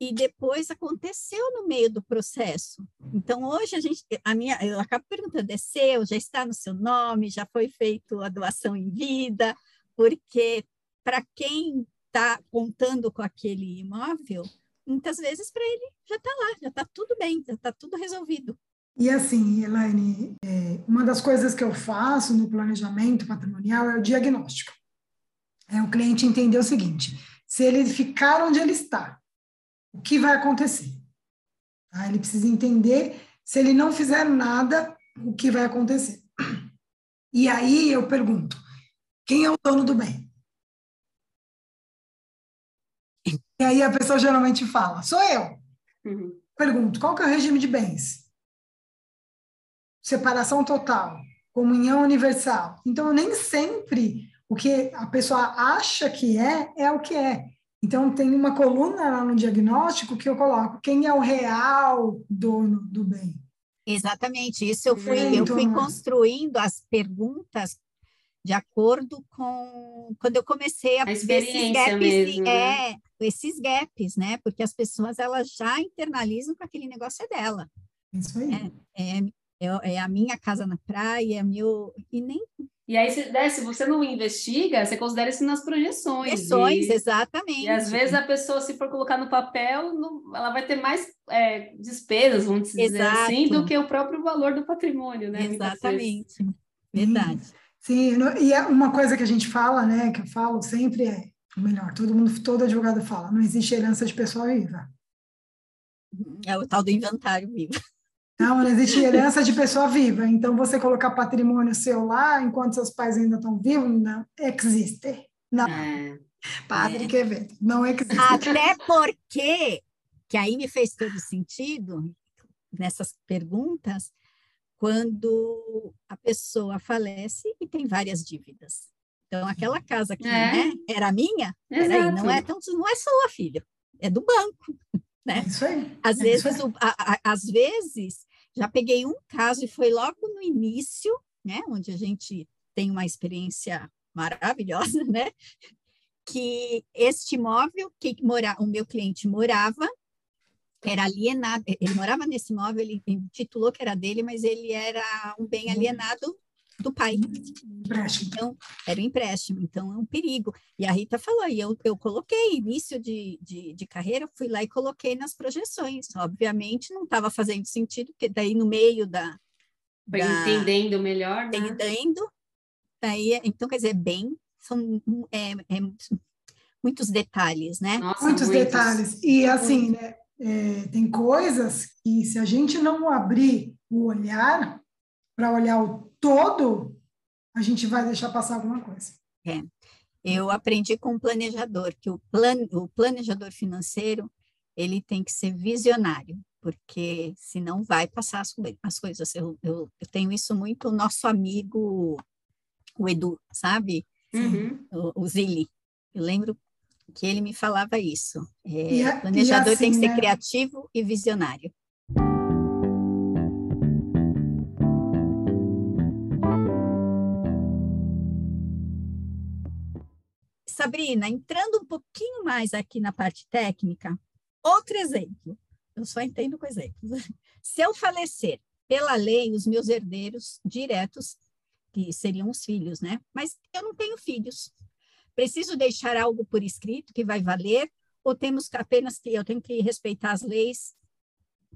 e depois aconteceu no meio do processo. Então, hoje a gente, a minha, eu acabo perguntando, é seu, já está no seu nome, já foi feito a doação em vida, porque para quem está contando com aquele imóvel, muitas vezes para ele já está lá, já está tudo bem, já está tudo resolvido. E assim, Elaine, é, uma das coisas que eu faço no planejamento patrimonial é o diagnóstico. É o cliente entender o seguinte: se ele ficar onde ele está, o que vai acontecer? Tá? Ele precisa entender se ele não fizer nada, o que vai acontecer. E aí eu pergunto: quem é o dono do bem? E aí a pessoa geralmente fala: sou eu. Uhum. Pergunto: qual que é o regime de bens? separação total, comunhão universal. Então, nem sempre o que a pessoa acha que é, é o que é. Então, tem uma coluna lá no diagnóstico que eu coloco quem é o real dono do bem. Exatamente, isso eu fui, É, eu então, fui é. construindo as perguntas de acordo com quando eu comecei a, A ver esses gaps, mesmo, né? é, esses gaps, né? Porque as pessoas elas já internalizam que aquele negócio é dela. Isso aí. É, é, é a minha casa na praia, é meu e nem e aí, se, né, se você não investiga, você considera isso nas projeções. Projeções, e, exatamente. E às vezes a pessoa, se for colocar no papel, não, ela vai ter mais é, despesas, vamos dizer Exato. assim, do que o próprio valor do patrimônio, né? Exatamente. Verdade. Sim, e é uma coisa que a gente fala, né, que eu falo sempre é, ou melhor, todo mundo, todo advogado fala, não existe herança de pessoa viva. É o tal do inventário vivo. Não, não existe herança de pessoa viva. Então, você colocar patrimônio seu lá, enquanto seus pais ainda estão vivos, não existe. Não. É. Padre é. Quevedo, não existe. Até porque, que aí me fez todo sentido, nessas perguntas, quando a pessoa falece e tem várias dívidas. Então, aquela casa que é. né, era minha, peraí, não é, tão, não é sua filha, é do banco. Né? É isso aí. Às, é vezes, o, a, a, às vezes, já peguei um caso e foi logo no início, né, onde a gente tem uma experiência maravilhosa, né? Que este imóvel que mora, o meu cliente morava era alienado, ele morava nesse imóvel, ele titulou que era dele, mas ele era um bem alienado do pai. Empréstimo. Então, era um empréstimo, então é um perigo. E a Rita falou, e eu, eu coloquei início de, de, de carreira, fui lá e coloquei nas projeções. Obviamente não estava fazendo sentido, porque daí no meio da. da entendendo melhor, né? Entendendo. Daí, então, quer dizer, bem, são é, é, muitos detalhes, né? Nossa, muitos, muitos, detalhes. E assim, né? É, tem coisas que se a gente não abrir o olhar para olhar o todo, a gente vai deixar passar alguma coisa. É. Eu aprendi com um planejador que o, plan, o planejador financeiro ele tem que ser visionário, porque senão vai passar as, as coisas. Eu, eu, eu, tenho isso muito, o nosso amigo, o Edu, sabe? Uhum. O, o Zili. Eu lembro que ele me falava isso. É, o planejador assim, tem que ser né? criativo e visionário. Sabrina, entrando um pouquinho mais aqui na parte técnica, outro exemplo. Eu só entendo com exemplos. Se eu falecer, pela lei, os meus herdeiros diretos, que seriam os filhos, né? Mas eu não tenho filhos. Preciso deixar algo por escrito que vai valer, ou temos apenas que eu tenho que respeitar as leis,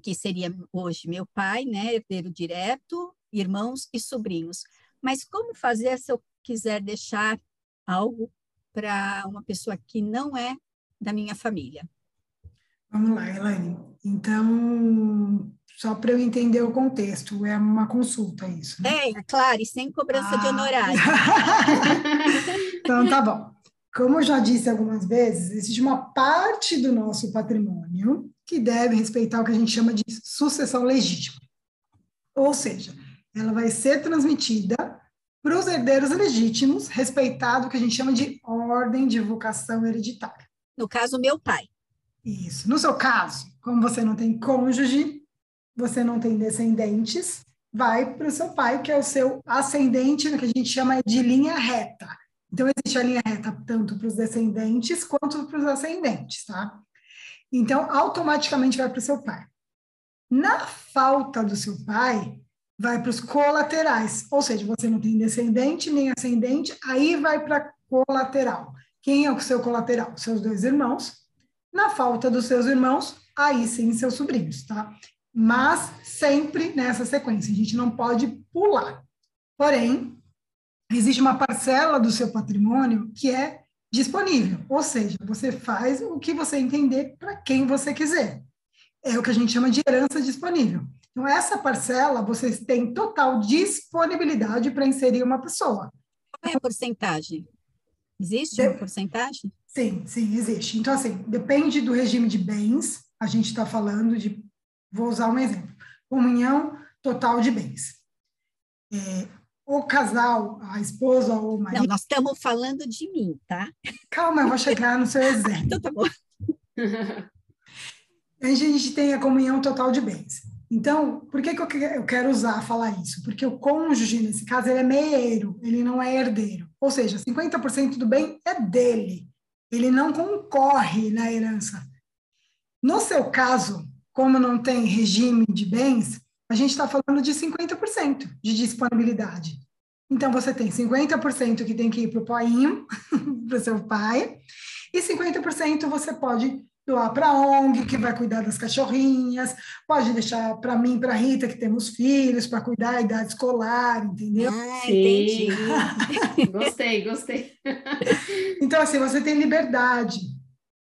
que seria hoje meu pai, né, herdeiro direto, irmãos e sobrinhos. Mas como fazer se eu quiser deixar algo para uma pessoa que não é da minha família? Vamos lá, Elaine. Então, só para eu entender o contexto, é uma consulta isso, né? É, claro, e sem cobrança ah. de honorário. então, tá bom. Como eu já disse algumas vezes, existe uma parte do nosso patrimônio que deve respeitar o que a gente chama de sucessão legítima. Ou seja, ela vai ser transmitida para os herdeiros legítimos, respeitado o que a gente chama de ordem de vocação hereditária. No caso, meu pai. Isso. No seu caso, como você não tem cônjuge, você não tem descendentes, vai para o seu pai, que é o seu ascendente, que a gente chama de linha reta. Então, existe a linha reta tanto para os descendentes quanto para os ascendentes, tá? Então, automaticamente vai para o seu pai. Na falta do seu pai, vai para os colaterais, ou seja, você não tem descendente nem ascendente, aí vai para colateral. Quem é o seu colateral? Seus dois irmãos. Na falta dos seus irmãos, aí sim seus sobrinhos, tá? Mas sempre nessa sequência, a gente não pode pular. Porém, existe uma parcela do seu patrimônio que é disponível, ou seja, você faz o que você entender para quem você quiser. É o que a gente chama de herança disponível. Então, essa parcela, vocês têm total disponibilidade para inserir uma pessoa. Qual é a porcentagem? Existe de... uma porcentagem? Sim, sim, existe. Então, assim, depende do regime de bens, a gente está falando de, vou usar um exemplo, comunhão total de bens. É, o casal, a esposa ou o marido... Não, nós estamos falando de mim, tá? Calma, eu vou chegar no seu exemplo. então tá bom. a gente tem a comunhão total de bens. Então, por que, que eu quero usar, falar isso? Porque o cônjuge, nesse caso, ele é meieiro, ele não é herdeiro. Ou seja, 50% do bem é dele. Ele não concorre na herança. No seu caso, como não tem regime de bens, a gente está falando de 50% de disponibilidade. Então, você tem 50% que tem que ir para o poinho, para o seu pai, e 50% você pode doar para a ONG, que vai cuidar das cachorrinhas, pode deixar para mim, para a Rita, que temos filhos, para cuidar da idade escolar, entendeu? Ah, Sim. gostei, gostei. então, assim, você tem liberdade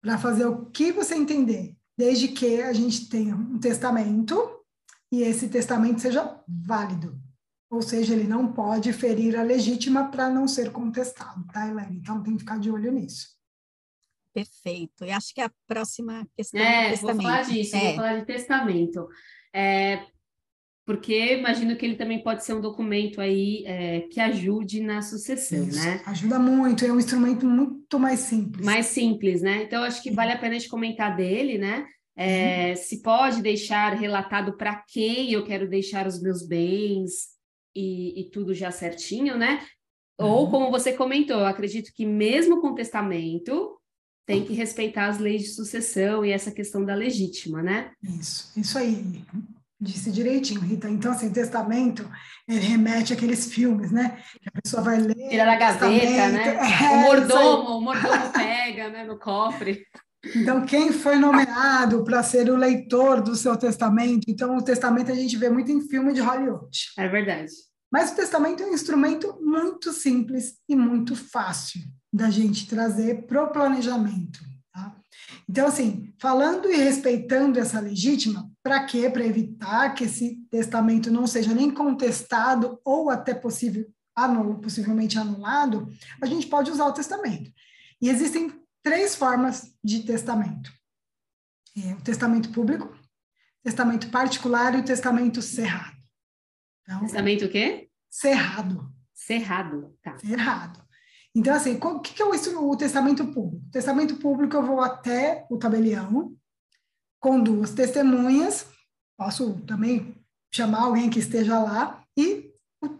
para fazer o que você entender, desde que a gente tenha um testamento e esse testamento seja válido. Ou seja, ele não pode ferir a legítima para não ser contestado, tá, Helene? Então tem que ficar de olho nisso. Perfeito. E acho que a próxima questão é, é testamento. Vou falar disso, é. vou falar de testamento. É, porque imagino que ele também pode ser um documento aí é, que ajude na sucessão, Isso, né? Ajuda muito, é um instrumento muito mais simples. Mais simples, né? Então, acho que vale a pena a gente comentar dele, né? É, se pode deixar relatado para quem eu quero deixar os meus bens e, e tudo já certinho, né? Uhum. Ou, como você comentou, acredito que mesmo com testamento, tem que respeitar as leis de sucessão e essa questão da legítima, né? Isso, isso aí. Disse direitinho, Rita. Então, assim, testamento ele remete àqueles filmes, né? Que a pessoa vai ler. Tira da gaveta, né? É, o mordomo, o mordomo pega, né, no cofre. Então, quem foi nomeado para ser o leitor do seu testamento? Então, o testamento a gente vê muito em filme de Hollywood. É verdade. Mas o testamento é um instrumento muito simples e muito fácil da gente trazer para o planejamento. Tá? Então, assim, falando e respeitando essa legítima, para quê? Para evitar que esse testamento não seja nem contestado ou até possível, anul, possivelmente anulado, a gente pode usar o testamento. E existem três formas de testamento: é, o testamento público, testamento particular e o testamento cerrado. Então, testamento o quê? Cerrado. Cerrado, tá. Cerrado. Então, assim, o que é o, testamento público? O testamento público eu vou até o tabelião com duas testemunhas, posso também chamar alguém que esteja lá e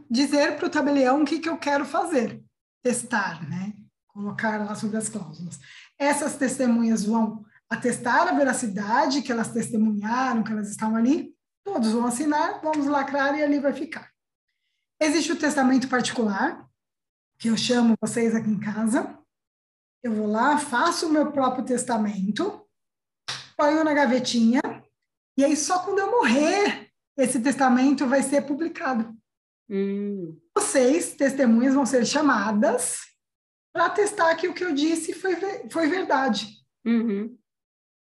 dizer para o tabelião o que, que eu quero fazer, testar, né? Colocar lá sobre as cláusulas. Essas testemunhas vão atestar a veracidade que elas testemunharam, que elas estão ali, todos vão assinar, vamos lacrar e ali vai ficar. Existe o testamento particular, que eu chamo vocês aqui em casa. Eu vou lá, faço o meu próprio testamento, ponho na gavetinha, e aí só quando eu morrer, esse testamento vai ser publicado. Hum. Vocês, testemunhas, vão ser chamadas para atestar que o que eu disse foi, foi verdade. Uhum.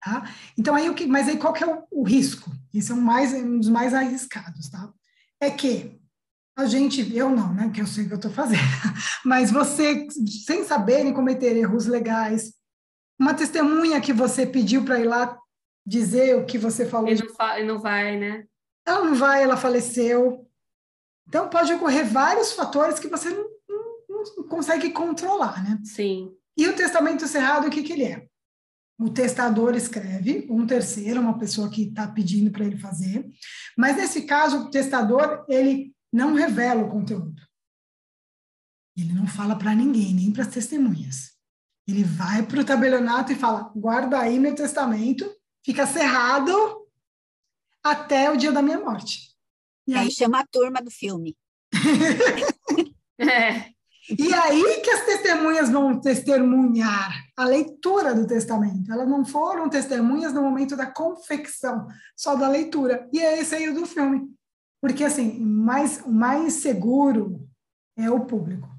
Tá? Então, aí, o que, mas aí qual que é o, o risco? Esse é um, mais, um dos mais arriscados, tá? É que a gente, eu não, né, que eu sei o que eu estou fazendo, mas você, sem saberem cometer erros legais, uma testemunha que você pediu para ir lá dizer o que você falou. Ele não, fa não vai, né? Ela não vai, ela faleceu. Então, pode ocorrer vários fatores que você não, não, não consegue controlar, né? Sim. E o testamento cerrado, o que, que ele é? O testador escreve, um terceiro, uma pessoa que está pedindo para ele fazer, mas nesse caso, o testador, ele não revela o conteúdo. Ele não fala para ninguém, nem para as testemunhas. Ele vai para o tabelionato e fala: guarda aí meu testamento, fica cerrado até o dia da minha morte. E aí, aí chama a turma do filme. é. E aí que as testemunhas vão testemunhar a leitura do testamento. Elas não foram testemunhas no momento da confecção, só da leitura. E é esse aí o do filme. Porque, assim, mais, o mais seguro é o público.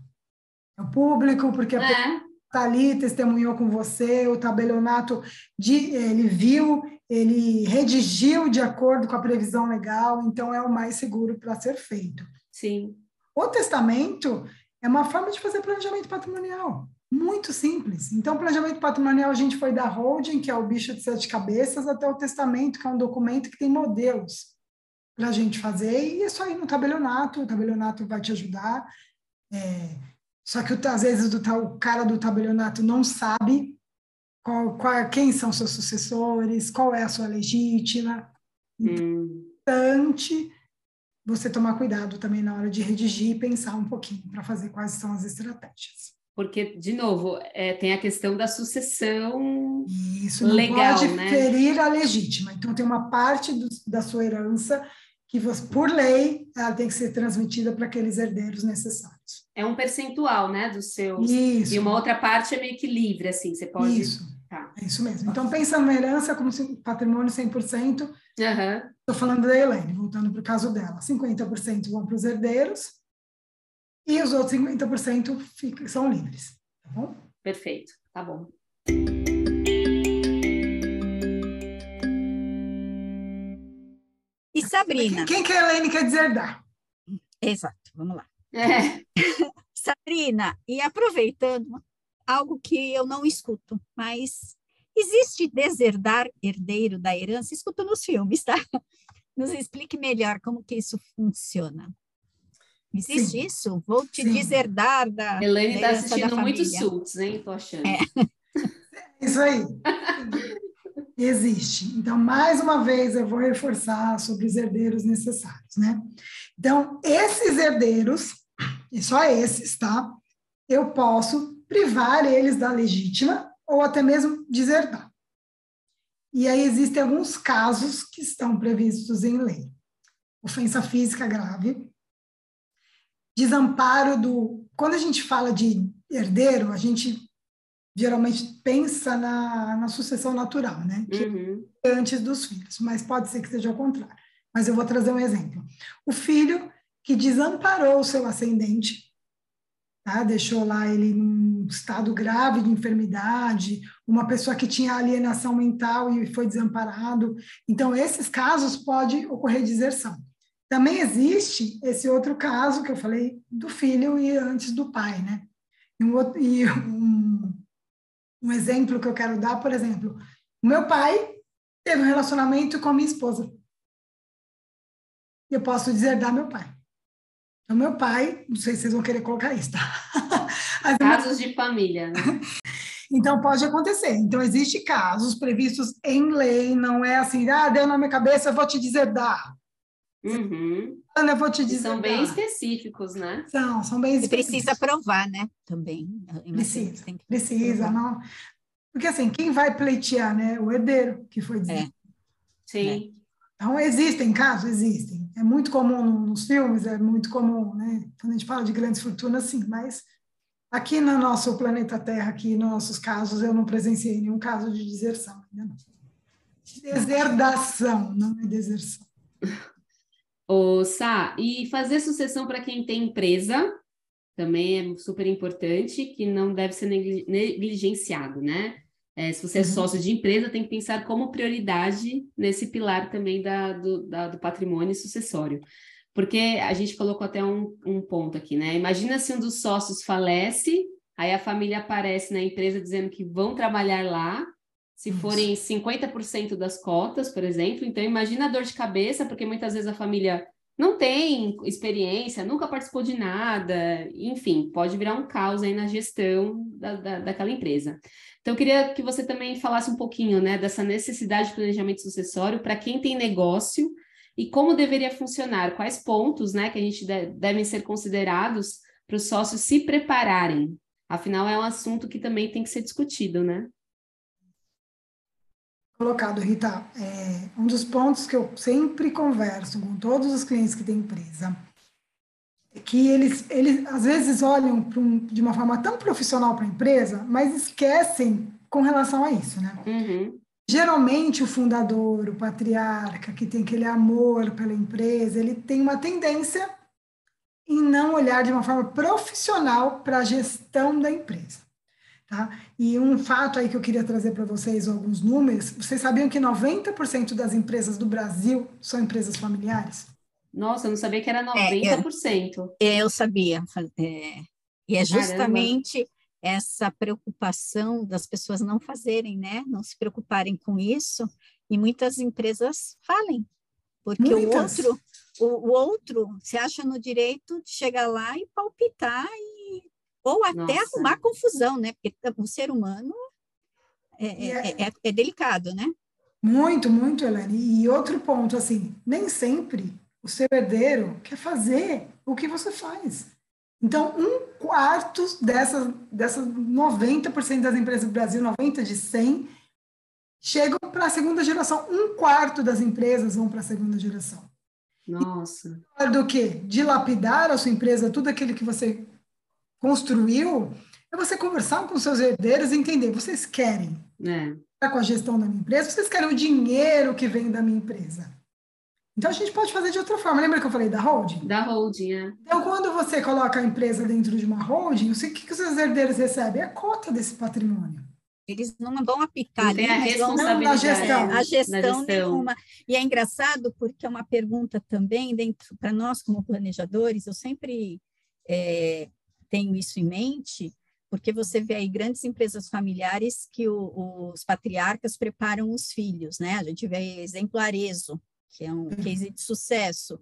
É o público, porque a é. pessoa está ali, testemunhou com você, o tabelionato, de, ele viu, ele redigiu de acordo com a previsão legal, então é o mais seguro para ser feito. Sim. O testamento é uma forma de fazer planejamento patrimonial. Muito simples. Então, planejamento patrimonial, a gente foi da holding, que é o bicho de sete cabeças, até o testamento, que é um documento que tem modelos para a gente fazer, e isso aí no tabelionato, o tabelionato vai te ajudar. É, só que às vezes o, o cara do tabelionato não sabe qual, qual, quem são seus sucessores, qual é a sua legítima. Hum. Importante você tomar cuidado também na hora de redigir e pensar um pouquinho para fazer quais são as estratégias. Porque, de novo, é, tem a questão da sucessão Isso, não legal, pode né? ferir a legítima. Então, tem uma parte do, da sua herança que, você, por lei, ela tem que ser transmitida para aqueles herdeiros necessários. É um percentual, né, do seu. Isso. E uma outra parte é meio que livre, assim, você pode. Isso. Tá. É isso mesmo. Então, pensa numa herança como se patrimônio 100%. Estou falando da Helene, voltando para o caso dela. 50% vão para os herdeiros e os outros 50% ficam, são livres. Tá bom? Perfeito, tá bom. E Sabrina? Quem, que a Helene quer deserdar? Exato, vamos lá. É. Sabrina, e aproveitando, algo que eu não escuto, mas existe deserdar herdeiro da herança? Escuto nos filmes, tá? Nos explique melhor como que isso funciona. Existe Sim. isso? Vou te Sim. deserdar da. Helene está assistindo muitos suits, hein? Tô achando. É. Isso aí. Existe. Então, mais uma vez, eu vou reforçar sobre os herdeiros necessários, né? Então, esses herdeiros, e só esses, tá? Eu posso privar eles da legítima ou até mesmo deserdar. E aí existem alguns casos que estão previstos em lei. Ofensa física grave, desamparo do. Quando a gente fala de herdeiro, a gente geralmente pensa na, na sucessão natural, né? Uhum. antes dos filhos, mas pode ser que seja ao contrário. Mas eu vou trazer um exemplo. O filho que desamparou o seu ascendente, tá? deixou lá ele num estado grave de enfermidade, uma pessoa que tinha alienação mental e foi desamparado. Então, esses casos pode ocorrer deserção. Também existe esse outro caso que eu falei do filho e antes do pai, né? E um, outro, e um, um exemplo que eu quero dar, por exemplo, o meu pai teve um relacionamento com a minha esposa. Eu posso dizer da meu pai. Então, meu pai, não sei se vocês vão querer colocar isso, tá? Casos de família, né? Então, pode acontecer. Então, existe casos previstos em lei, não é assim, ah, deu na minha cabeça, eu vou te dizer dá. Uhum. Ana, eu vou te dizer. São bem específicos, né? São, são bem específicos. E precisa provar, né? Também. Precisa, precisa, não. Porque assim, quem vai pleitear, né? O herdeiro, que foi dizer. É. Sim. É. Então, existem casos? Existem. É muito comum nos filmes, é muito comum, né? Quando a gente fala de grandes fortunas, sim, mas aqui no nosso planeta Terra, aqui nos nossos casos, eu não presenciei nenhum caso de deserção. Ainda não. Deserdação, não é deserção. Ô, Sá, e fazer sucessão para quem tem empresa também é super importante, que não deve ser negligenciado, né? É, se você é uhum. sócio de empresa, tem que pensar como prioridade nesse pilar também da, do, da, do patrimônio sucessório. Porque a gente colocou até um, um ponto aqui, né? Imagina se um dos sócios falece, aí a família aparece na empresa dizendo que vão trabalhar lá, se forem 50% das cotas, por exemplo. Então, imagina a dor de cabeça, porque muitas vezes a família não tem experiência, nunca participou de nada, enfim, pode virar um caos aí na gestão da, da, daquela empresa. Então, eu queria que você também falasse um pouquinho né, dessa necessidade de planejamento sucessório para quem tem negócio e como deveria funcionar, quais pontos né, que a gente de, devem ser considerados para os sócios se prepararem. Afinal, é um assunto que também tem que ser discutido, né? colocado, Rita, é, um dos pontos que eu sempre converso com todos os clientes que têm empresa, que eles, eles às vezes olham um, de uma forma tão profissional para a empresa, mas esquecem com relação a isso, né? Uhum. Geralmente o fundador, o patriarca, que tem aquele amor pela empresa, ele tem uma tendência em não olhar de uma forma profissional para a gestão da empresa. Tá? E um fato aí que eu queria trazer para vocês, alguns números, vocês sabiam que 90% das empresas do Brasil são empresas familiares? Nossa, eu não sabia que era 90%. É, eu, eu sabia. É, e é justamente Caramba. essa preocupação das pessoas não fazerem, né? Não se preocuparem com isso, e muitas empresas falem, porque muitas. o outro, o, o outro se acha no direito de chegar lá e palpitar e ou até Nossa. arrumar confusão, né? Porque o ser humano é, é, é, é, é delicado, né? Muito, muito, Elane. E outro ponto, assim, nem sempre o seu herdeiro quer fazer o que você faz. Então, um quarto dessas, dessas 90% das empresas do Brasil, 90 de 100, chegam para a segunda geração. Um quarto das empresas vão para a segunda geração. Nossa. Do que dilapidar a sua empresa, tudo aquilo que você construiu, é você conversar com seus herdeiros e entender, vocês querem é. com a gestão da minha empresa, vocês querem o dinheiro que vem da minha empresa. Então a gente pode fazer de outra forma. Lembra que eu falei da holding? Da holding, é. Então, quando você coloca a empresa dentro de uma holding, o que, que os seus herdeiros recebem? É a cota desse patrimônio. Eles não vão apitar ali, a responsabilidade. Não, na gestão. a gestão, gestão nenhuma. E é engraçado porque é uma pergunta também dentro para nós como planejadores, eu sempre é, tenho isso em mente, porque você vê aí grandes empresas familiares que o, os patriarcas preparam os filhos, né? A gente vê exemplo Arezo, que é um case de sucesso.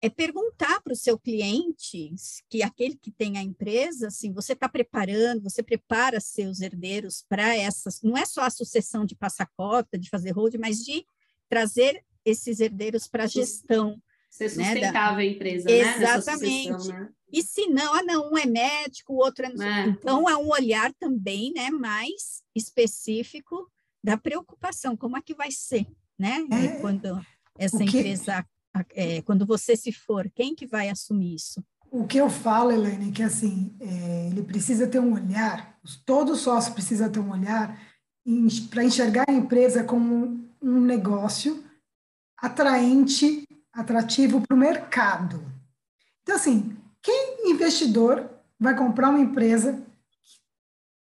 É perguntar para o seu cliente, que aquele que tem a empresa, assim, você está preparando, você prepara seus herdeiros para essas, não é só a sucessão de passar cota, de fazer hold, mas de trazer esses herdeiros para a gestão. Ser sustentável né, da... a empresa, Exatamente. né? Sucessão, né? E se não, ah, não, um é médico, o outro é... é. Então, é um olhar também né, mais específico da preocupação, como é que vai ser, né? É. Quando essa empresa, é, quando você se for, quem que vai assumir isso? O que eu falo, Helene, é que assim, é, ele precisa ter um olhar, todo sócio precisa ter um olhar para enxergar a empresa como um negócio atraente, atrativo para o mercado. Então, assim, quem investidor vai comprar uma empresa que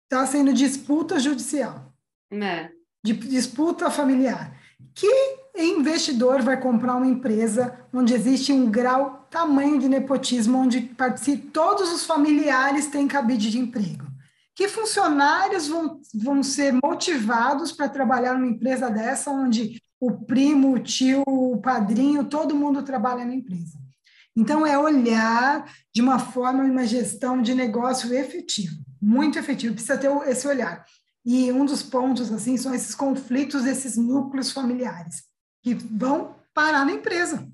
está sendo disputa judicial? É. De disputa familiar. Que investidor vai comprar uma empresa onde existe um grau tamanho de nepotismo, onde participam todos os familiares têm cabide de emprego? Que funcionários vão, vão ser motivados para trabalhar numa empresa dessa, onde o primo, o tio, o padrinho, todo mundo trabalha na empresa? Então, é olhar de uma forma, uma gestão de negócio efetivo, muito efetivo, precisa ter esse olhar. E um dos pontos, assim, são esses conflitos, esses núcleos familiares, que vão parar na empresa.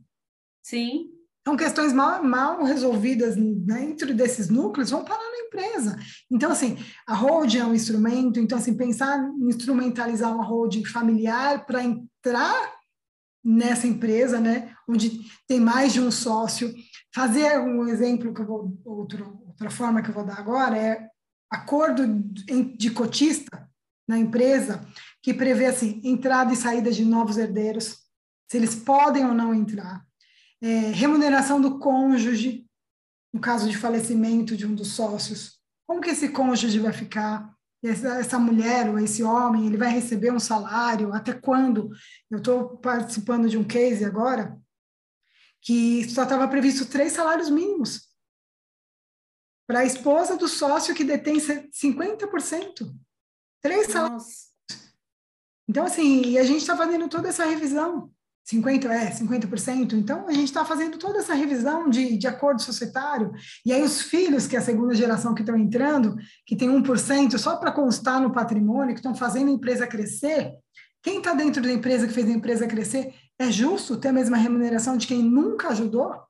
Sim. São questões mal, mal resolvidas dentro desses núcleos, vão parar na empresa. Então, assim, a holding é um instrumento, então, assim, pensar em instrumentalizar uma holding familiar para entrar nessa empresa, né, onde tem mais de um sócio. Fazer um exemplo que eu vou outro, outra forma que eu vou dar agora é acordo de cotista na empresa que prevê assim entrada e saída de novos herdeiros, se eles podem ou não entrar, é, remuneração do cônjuge no caso de falecimento de um dos sócios, como que esse cônjuge vai ficar? essa, essa mulher ou esse homem, ele vai receber um salário, até quando? Eu estou participando de um case agora que só estava previsto três salários mínimos para a esposa do sócio que detém 50%. Três salários. Então, assim, a gente está fazendo toda essa revisão. 50%, é, 50%. Então, a gente está fazendo toda essa revisão de, de acordo societário. E aí, os filhos, que é a segunda geração que estão entrando, que tem 1% só para constar no patrimônio, que estão fazendo a empresa crescer, quem está dentro da empresa que fez a empresa crescer, é justo ter a mesma remuneração de quem nunca ajudou?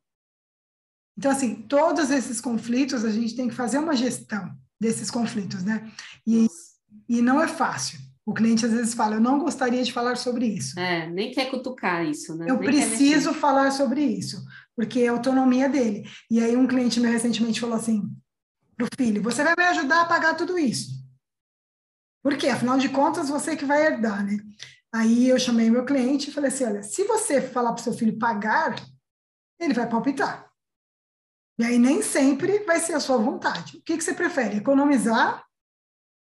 Então, assim, todos esses conflitos, a gente tem que fazer uma gestão desses conflitos, né? E, e não é fácil. O cliente às vezes fala, eu não gostaria de falar sobre isso. É, nem quer cutucar isso, né? Eu nem preciso falar sobre isso, porque é a autonomia dele. E aí um cliente meu recentemente falou assim, pro filho, você vai me ajudar a pagar tudo isso. Por quê? Afinal de contas, você que vai herdar, né? Aí eu chamei meu cliente e falei assim, olha, se você falar para o seu filho pagar, ele vai palpitar. E aí nem sempre vai ser a sua vontade. O que, que você prefere? Economizar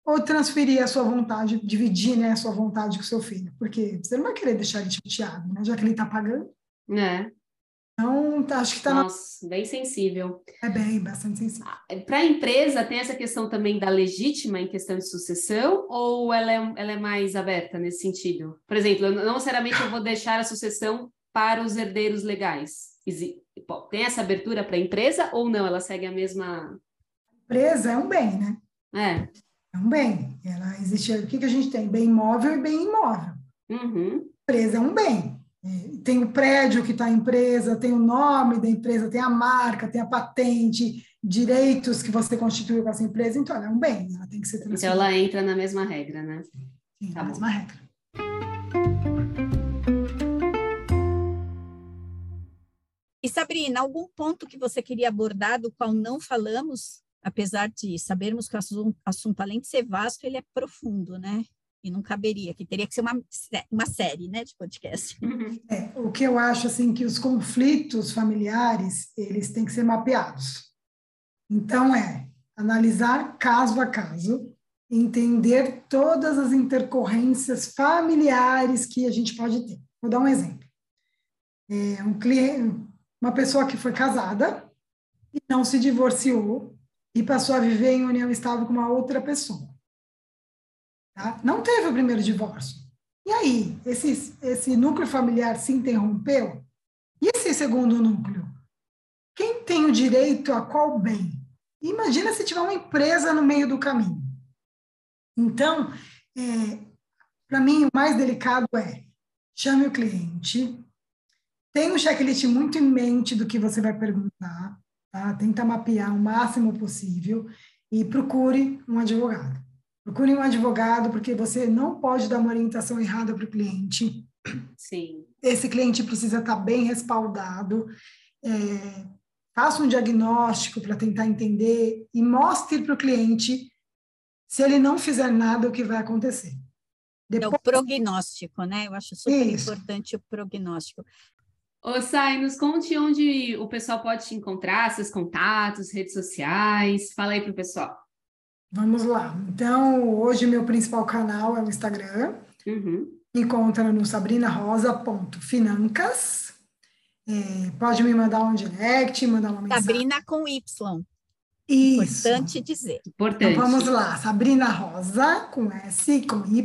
ou transferir a sua vontade, dividir né, a sua vontade com o seu filho, porque você não vai querer deixar ele chateado, né, já que ele está pagando. É. Então, tá, acho que está... Nossa, na... bem sensível. É bem, bastante sensível. Ah, Para a empresa, tem essa questão também da legítima em questão de sucessão, ou ela é, ela é mais aberta nesse sentido? Por exemplo, não necessariamente eu vou deixar a sucessão para os herdeiros legais. Tem essa abertura para a empresa ou não? Ela segue a mesma... Empresa é um bem, né? É. É um bem. Ela existe. O que, que a gente tem? Bem imóvel e bem imóvel. Uhum. Empresa é um bem. É, tem o prédio que está a empresa, tem o nome da empresa, tem a marca, tem a patente, direitos que você constituiu com essa empresa, então ela é um bem, ela tem que ser Então ela entra na mesma regra, né? Sim, tá na mesma regra. E Sabrina, algum ponto que você queria abordar do qual não falamos, apesar de sabermos que o assunto, além de ser vasto, ele é profundo, né? E não caberia, que teria que ser uma, uma série, né, de podcast. É, o que eu acho, assim, que os conflitos familiares, eles têm que ser mapeados. Então, é analisar caso a caso, entender todas as intercorrências familiares que a gente pode ter. Vou dar um exemplo. É, um cliente, uma pessoa que foi casada e não se divorciou e passou a viver em união estável com uma outra pessoa. Tá? Não teve o primeiro divórcio. E aí, esse, esse núcleo familiar se interrompeu? E esse segundo núcleo? Quem tem o direito a qual bem? Imagina se tiver uma empresa no meio do caminho. Então, é, para mim, o mais delicado é chame o cliente, tem um checklist muito em mente do que você vai perguntar, tá? Tenta mapear o máximo possível e procure um advogado. Procure um advogado, porque você não pode dar uma orientação errada para o cliente. Sim. Esse cliente precisa estar bem respaldado. É, faça um diagnóstico para tentar entender e mostre para o cliente, se ele não fizer nada, o que vai acontecer. Depois... É o prognóstico, né? Eu acho super Isso. importante o prognóstico. Ô, Sai, nos conte onde o pessoal pode te encontrar, seus contatos, redes sociais. Fala aí para o pessoal. Vamos lá. Então, hoje meu principal canal é o Instagram. Uhum. Encontra no sabrinarosa.financas. É, pode me mandar um direct, mandar uma mensagem. Sabrina com Y. Isso. Importante dizer. Importante. Então, vamos lá. Sabrina Rosa, com S, com Y,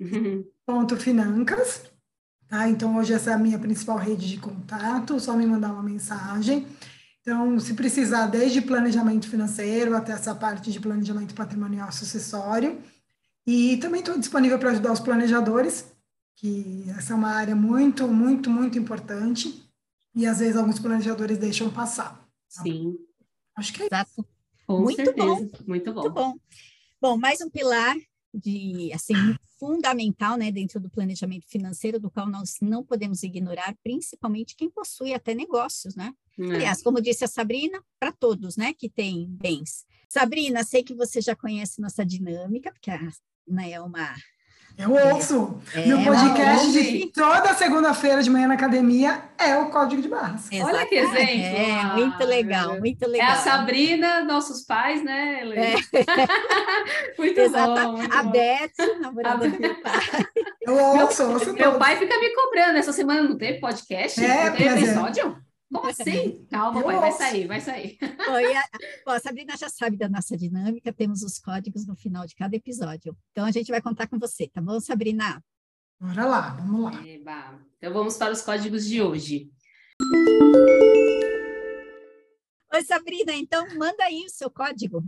uhum. ponto financas. Tá? Então, hoje essa é a minha principal rede de contato, só me mandar uma mensagem. Então, se precisar, desde planejamento financeiro até essa parte de planejamento patrimonial sucessório. E também estou disponível para ajudar os planejadores, que essa é uma área muito, muito, muito importante. E às vezes alguns planejadores deixam passar. Tá? Sim. Acho que é Exato. isso. Com muito certeza. bom. Muito bom. Muito bom. Bom, mais um pilar de assim fundamental, né, dentro do planejamento financeiro, do qual nós não podemos ignorar, principalmente quem possui até negócios, né? É. Aliás, como disse a Sabrina, para todos, né, que têm bens. Sabrina, sei que você já conhece nossa dinâmica, porque a Ana é uma eu ouço. É, Meu podcast de toda segunda-feira de manhã na academia é o Código de Barras. Exatamente. Olha que exemplo. É, muito legal, muito legal. É a Sabrina, nossos pais, né, É. muito Exato. bom. Muito a Beth, namorada do meu pai. Eu ouço, meu, ouço Meu pai fica me cobrando. Essa semana não teve podcast? É, não teve é. Como assim? Calma, pai, vai sair, vai sair. Oi, a, a Sabrina já sabe da nossa dinâmica, temos os códigos no final de cada episódio. Então a gente vai contar com você, tá bom, Sabrina? Bora lá, vamos lá. Eba. Então vamos para os códigos de hoje. Oi, Sabrina, então manda aí o seu código.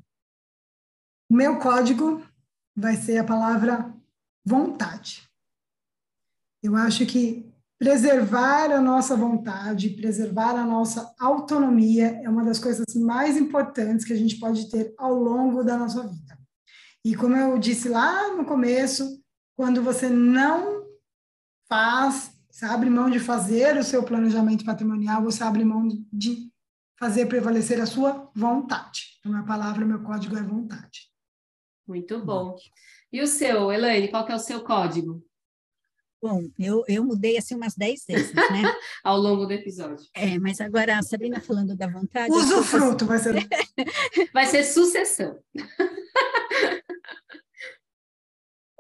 O meu código vai ser a palavra vontade. Eu acho que preservar a nossa vontade, preservar a nossa autonomia é uma das coisas mais importantes que a gente pode ter ao longo da nossa vida. E como eu disse lá no começo, quando você não faz, você abre mão de fazer o seu planejamento patrimonial, você abre mão de fazer prevalecer a sua vontade. Então, a palavra, meu código é vontade. Muito bom. E o seu, Elaine, qual que é o seu código? Bom, eu, eu mudei assim umas 10 vezes, né? Ao longo do episódio. É, mas agora a Sabrina falando da vontade. Usa o fruto, vai ser. vai ser sucessão.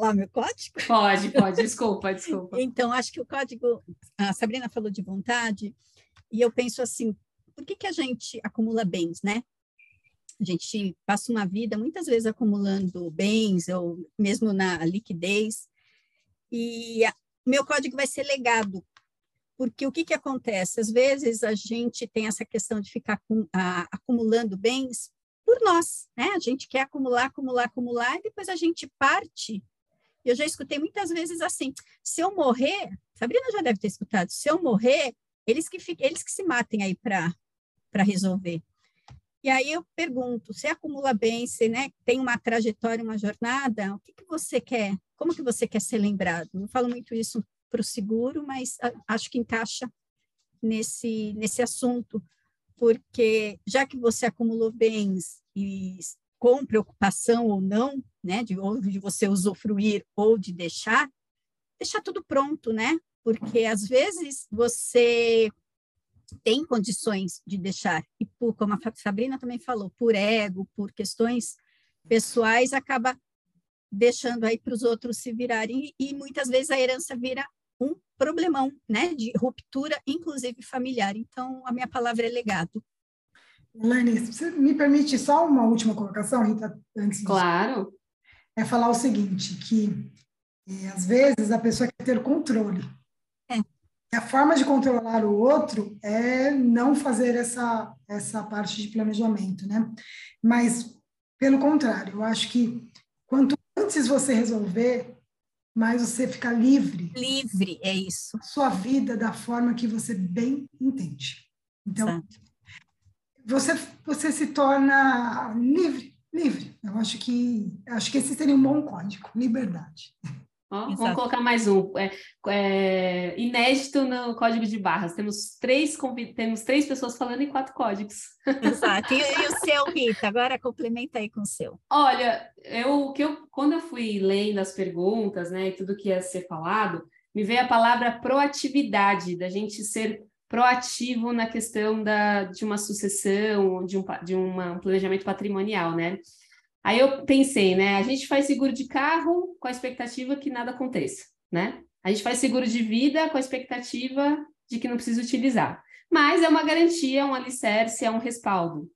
Lá, meu código? Pode, pode, desculpa, desculpa. Então, acho que o código. A Sabrina falou de vontade, e eu penso assim: por que, que a gente acumula bens, né? A gente passa uma vida muitas vezes acumulando bens, ou mesmo na liquidez, e meu código vai ser legado. Porque o que, que acontece? Às vezes a gente tem essa questão de ficar com, a, acumulando bens por nós, né? A gente quer acumular, acumular, acumular, e depois a gente parte. Eu já escutei muitas vezes assim: se eu morrer, Sabrina já deve ter escutado, se eu morrer, eles que, fiquem, eles que se matem aí para resolver. E aí eu pergunto: você acumula bem, você né, tem uma trajetória, uma jornada, o que, que você quer como que você quer ser lembrado? Não falo muito isso para o seguro, mas acho que encaixa nesse, nesse assunto, porque já que você acumulou bens e com preocupação ou não, né, de, ou de você usufruir ou de deixar, deixar tudo pronto, né? Porque às vezes você tem condições de deixar, e por, como a Sabrina também falou, por ego, por questões pessoais, acaba deixando aí para os outros se virarem, e muitas vezes a herança vira um problemão, né, de ruptura, inclusive familiar. Então, a minha palavra é legado. Elaine, você me permite só uma última colocação, Rita, antes Claro. É falar o seguinte, que é, às vezes a pessoa quer ter controle. É. E a forma de controlar o outro é não fazer essa, essa parte de planejamento, né? Mas, pelo contrário, eu acho que quanto antes você resolver, mais você fica livre. Livre, é isso. Sua vida da forma que você bem entende. Então, Exato. você, você se torna livre, livre. Eu acho que acho que esse seria um bom código, liberdade. Oh, vamos colocar mais um. É, é, inédito no código de barras. Temos três, temos três pessoas falando em quatro códigos. Exato. E, e, o seu, Rita? Agora complementa aí com o seu. Olha, eu, que eu, quando eu fui lendo as perguntas, né, e tudo que ia ser falado, me veio a palavra proatividade, da gente ser proativo na questão da, de uma sucessão, de um, de uma, um planejamento patrimonial, né? Aí eu pensei, né? A gente faz seguro de carro com a expectativa que nada aconteça, né? A gente faz seguro de vida com a expectativa de que não precisa utilizar. Mas é uma garantia, um alicerce, é um respaldo.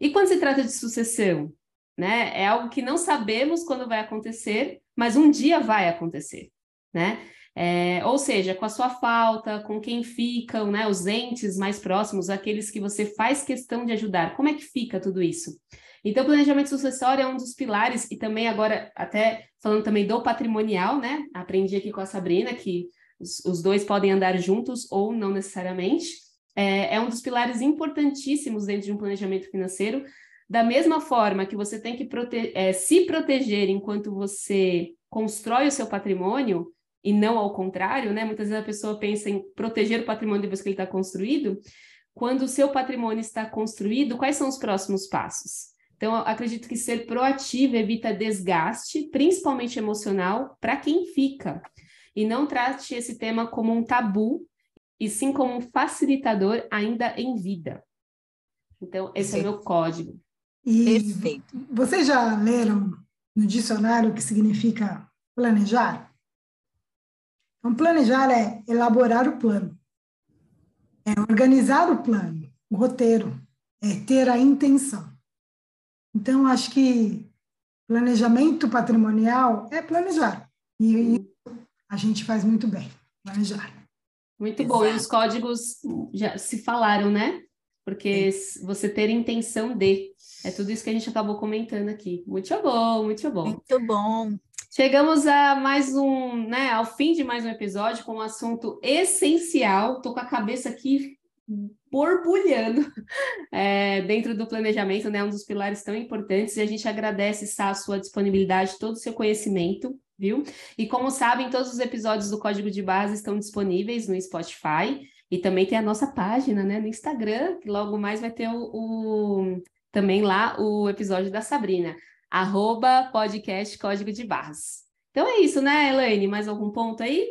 E quando se trata de sucessão, né? É algo que não sabemos quando vai acontecer, mas um dia vai acontecer, né? É, ou seja, com a sua falta, com quem ficam, né? Os entes mais próximos, aqueles que você faz questão de ajudar. Como é que fica tudo isso? Então, planejamento sucessório é um dos pilares, e também agora, até falando também do patrimonial, né? Aprendi aqui com a Sabrina que os, os dois podem andar juntos ou não necessariamente. É, é um dos pilares importantíssimos dentro de um planejamento financeiro. Da mesma forma que você tem que prote é, se proteger enquanto você constrói o seu patrimônio, e não ao contrário, né? Muitas vezes a pessoa pensa em proteger o patrimônio depois que ele está construído. Quando o seu patrimônio está construído, quais são os próximos passos? Então, acredito que ser proativo evita desgaste, principalmente emocional, para quem fica. E não trate esse tema como um tabu, e sim como um facilitador ainda em vida. Então, esse Perfeito. é o meu código. E Perfeito. Vocês já leram no dicionário o que significa planejar? Então, planejar é elaborar o plano, é organizar o plano, o roteiro, é ter a intenção. Então, acho que planejamento patrimonial é planejar. E a gente faz muito bem, planejar. Muito Exato. bom. E os códigos já se falaram, né? Porque você ter intenção de. É tudo isso que a gente acabou comentando aqui. Muito bom, muito bom. Muito bom. Chegamos a mais um, né, ao fim de mais um episódio com um assunto essencial. Tô com a cabeça aqui borbulhando é, dentro do planejamento, né? Um dos pilares tão importantes, e a gente agradece, Sá, a sua disponibilidade, todo o seu conhecimento, viu? E como sabem, todos os episódios do Código de Base estão disponíveis no Spotify, e também tem a nossa página, né, no Instagram, que logo mais vai ter o, o também lá o episódio da Sabrina, arroba podcast Código de Barras. Então é isso, né, Elaine? Mais algum ponto aí?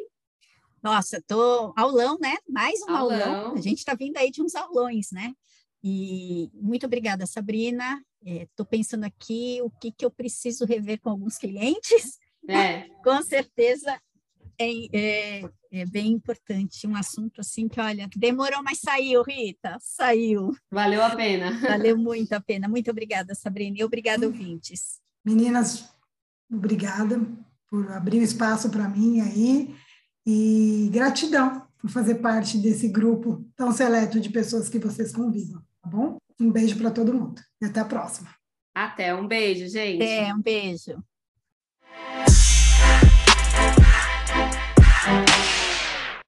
Nossa, tô aulão, né? Mais um aulão. aulão. A gente está vindo aí de uns aulões, né? E muito obrigada, Sabrina. Estou é, pensando aqui o que, que eu preciso rever com alguns clientes. É. com certeza é, é, é, bem importante. Um assunto assim que, olha, demorou, mas saiu, Rita. Saiu. Valeu a pena. Valeu muito a pena. Muito obrigada, Sabrina. E obrigada, ouvintes. Meninas, obrigada por abrir o espaço para mim aí. E gratidão por fazer parte desse grupo tão seleto de pessoas que vocês convidam, tá bom? Um beijo para todo mundo e até a próxima. Até, um beijo, gente. É, um beijo.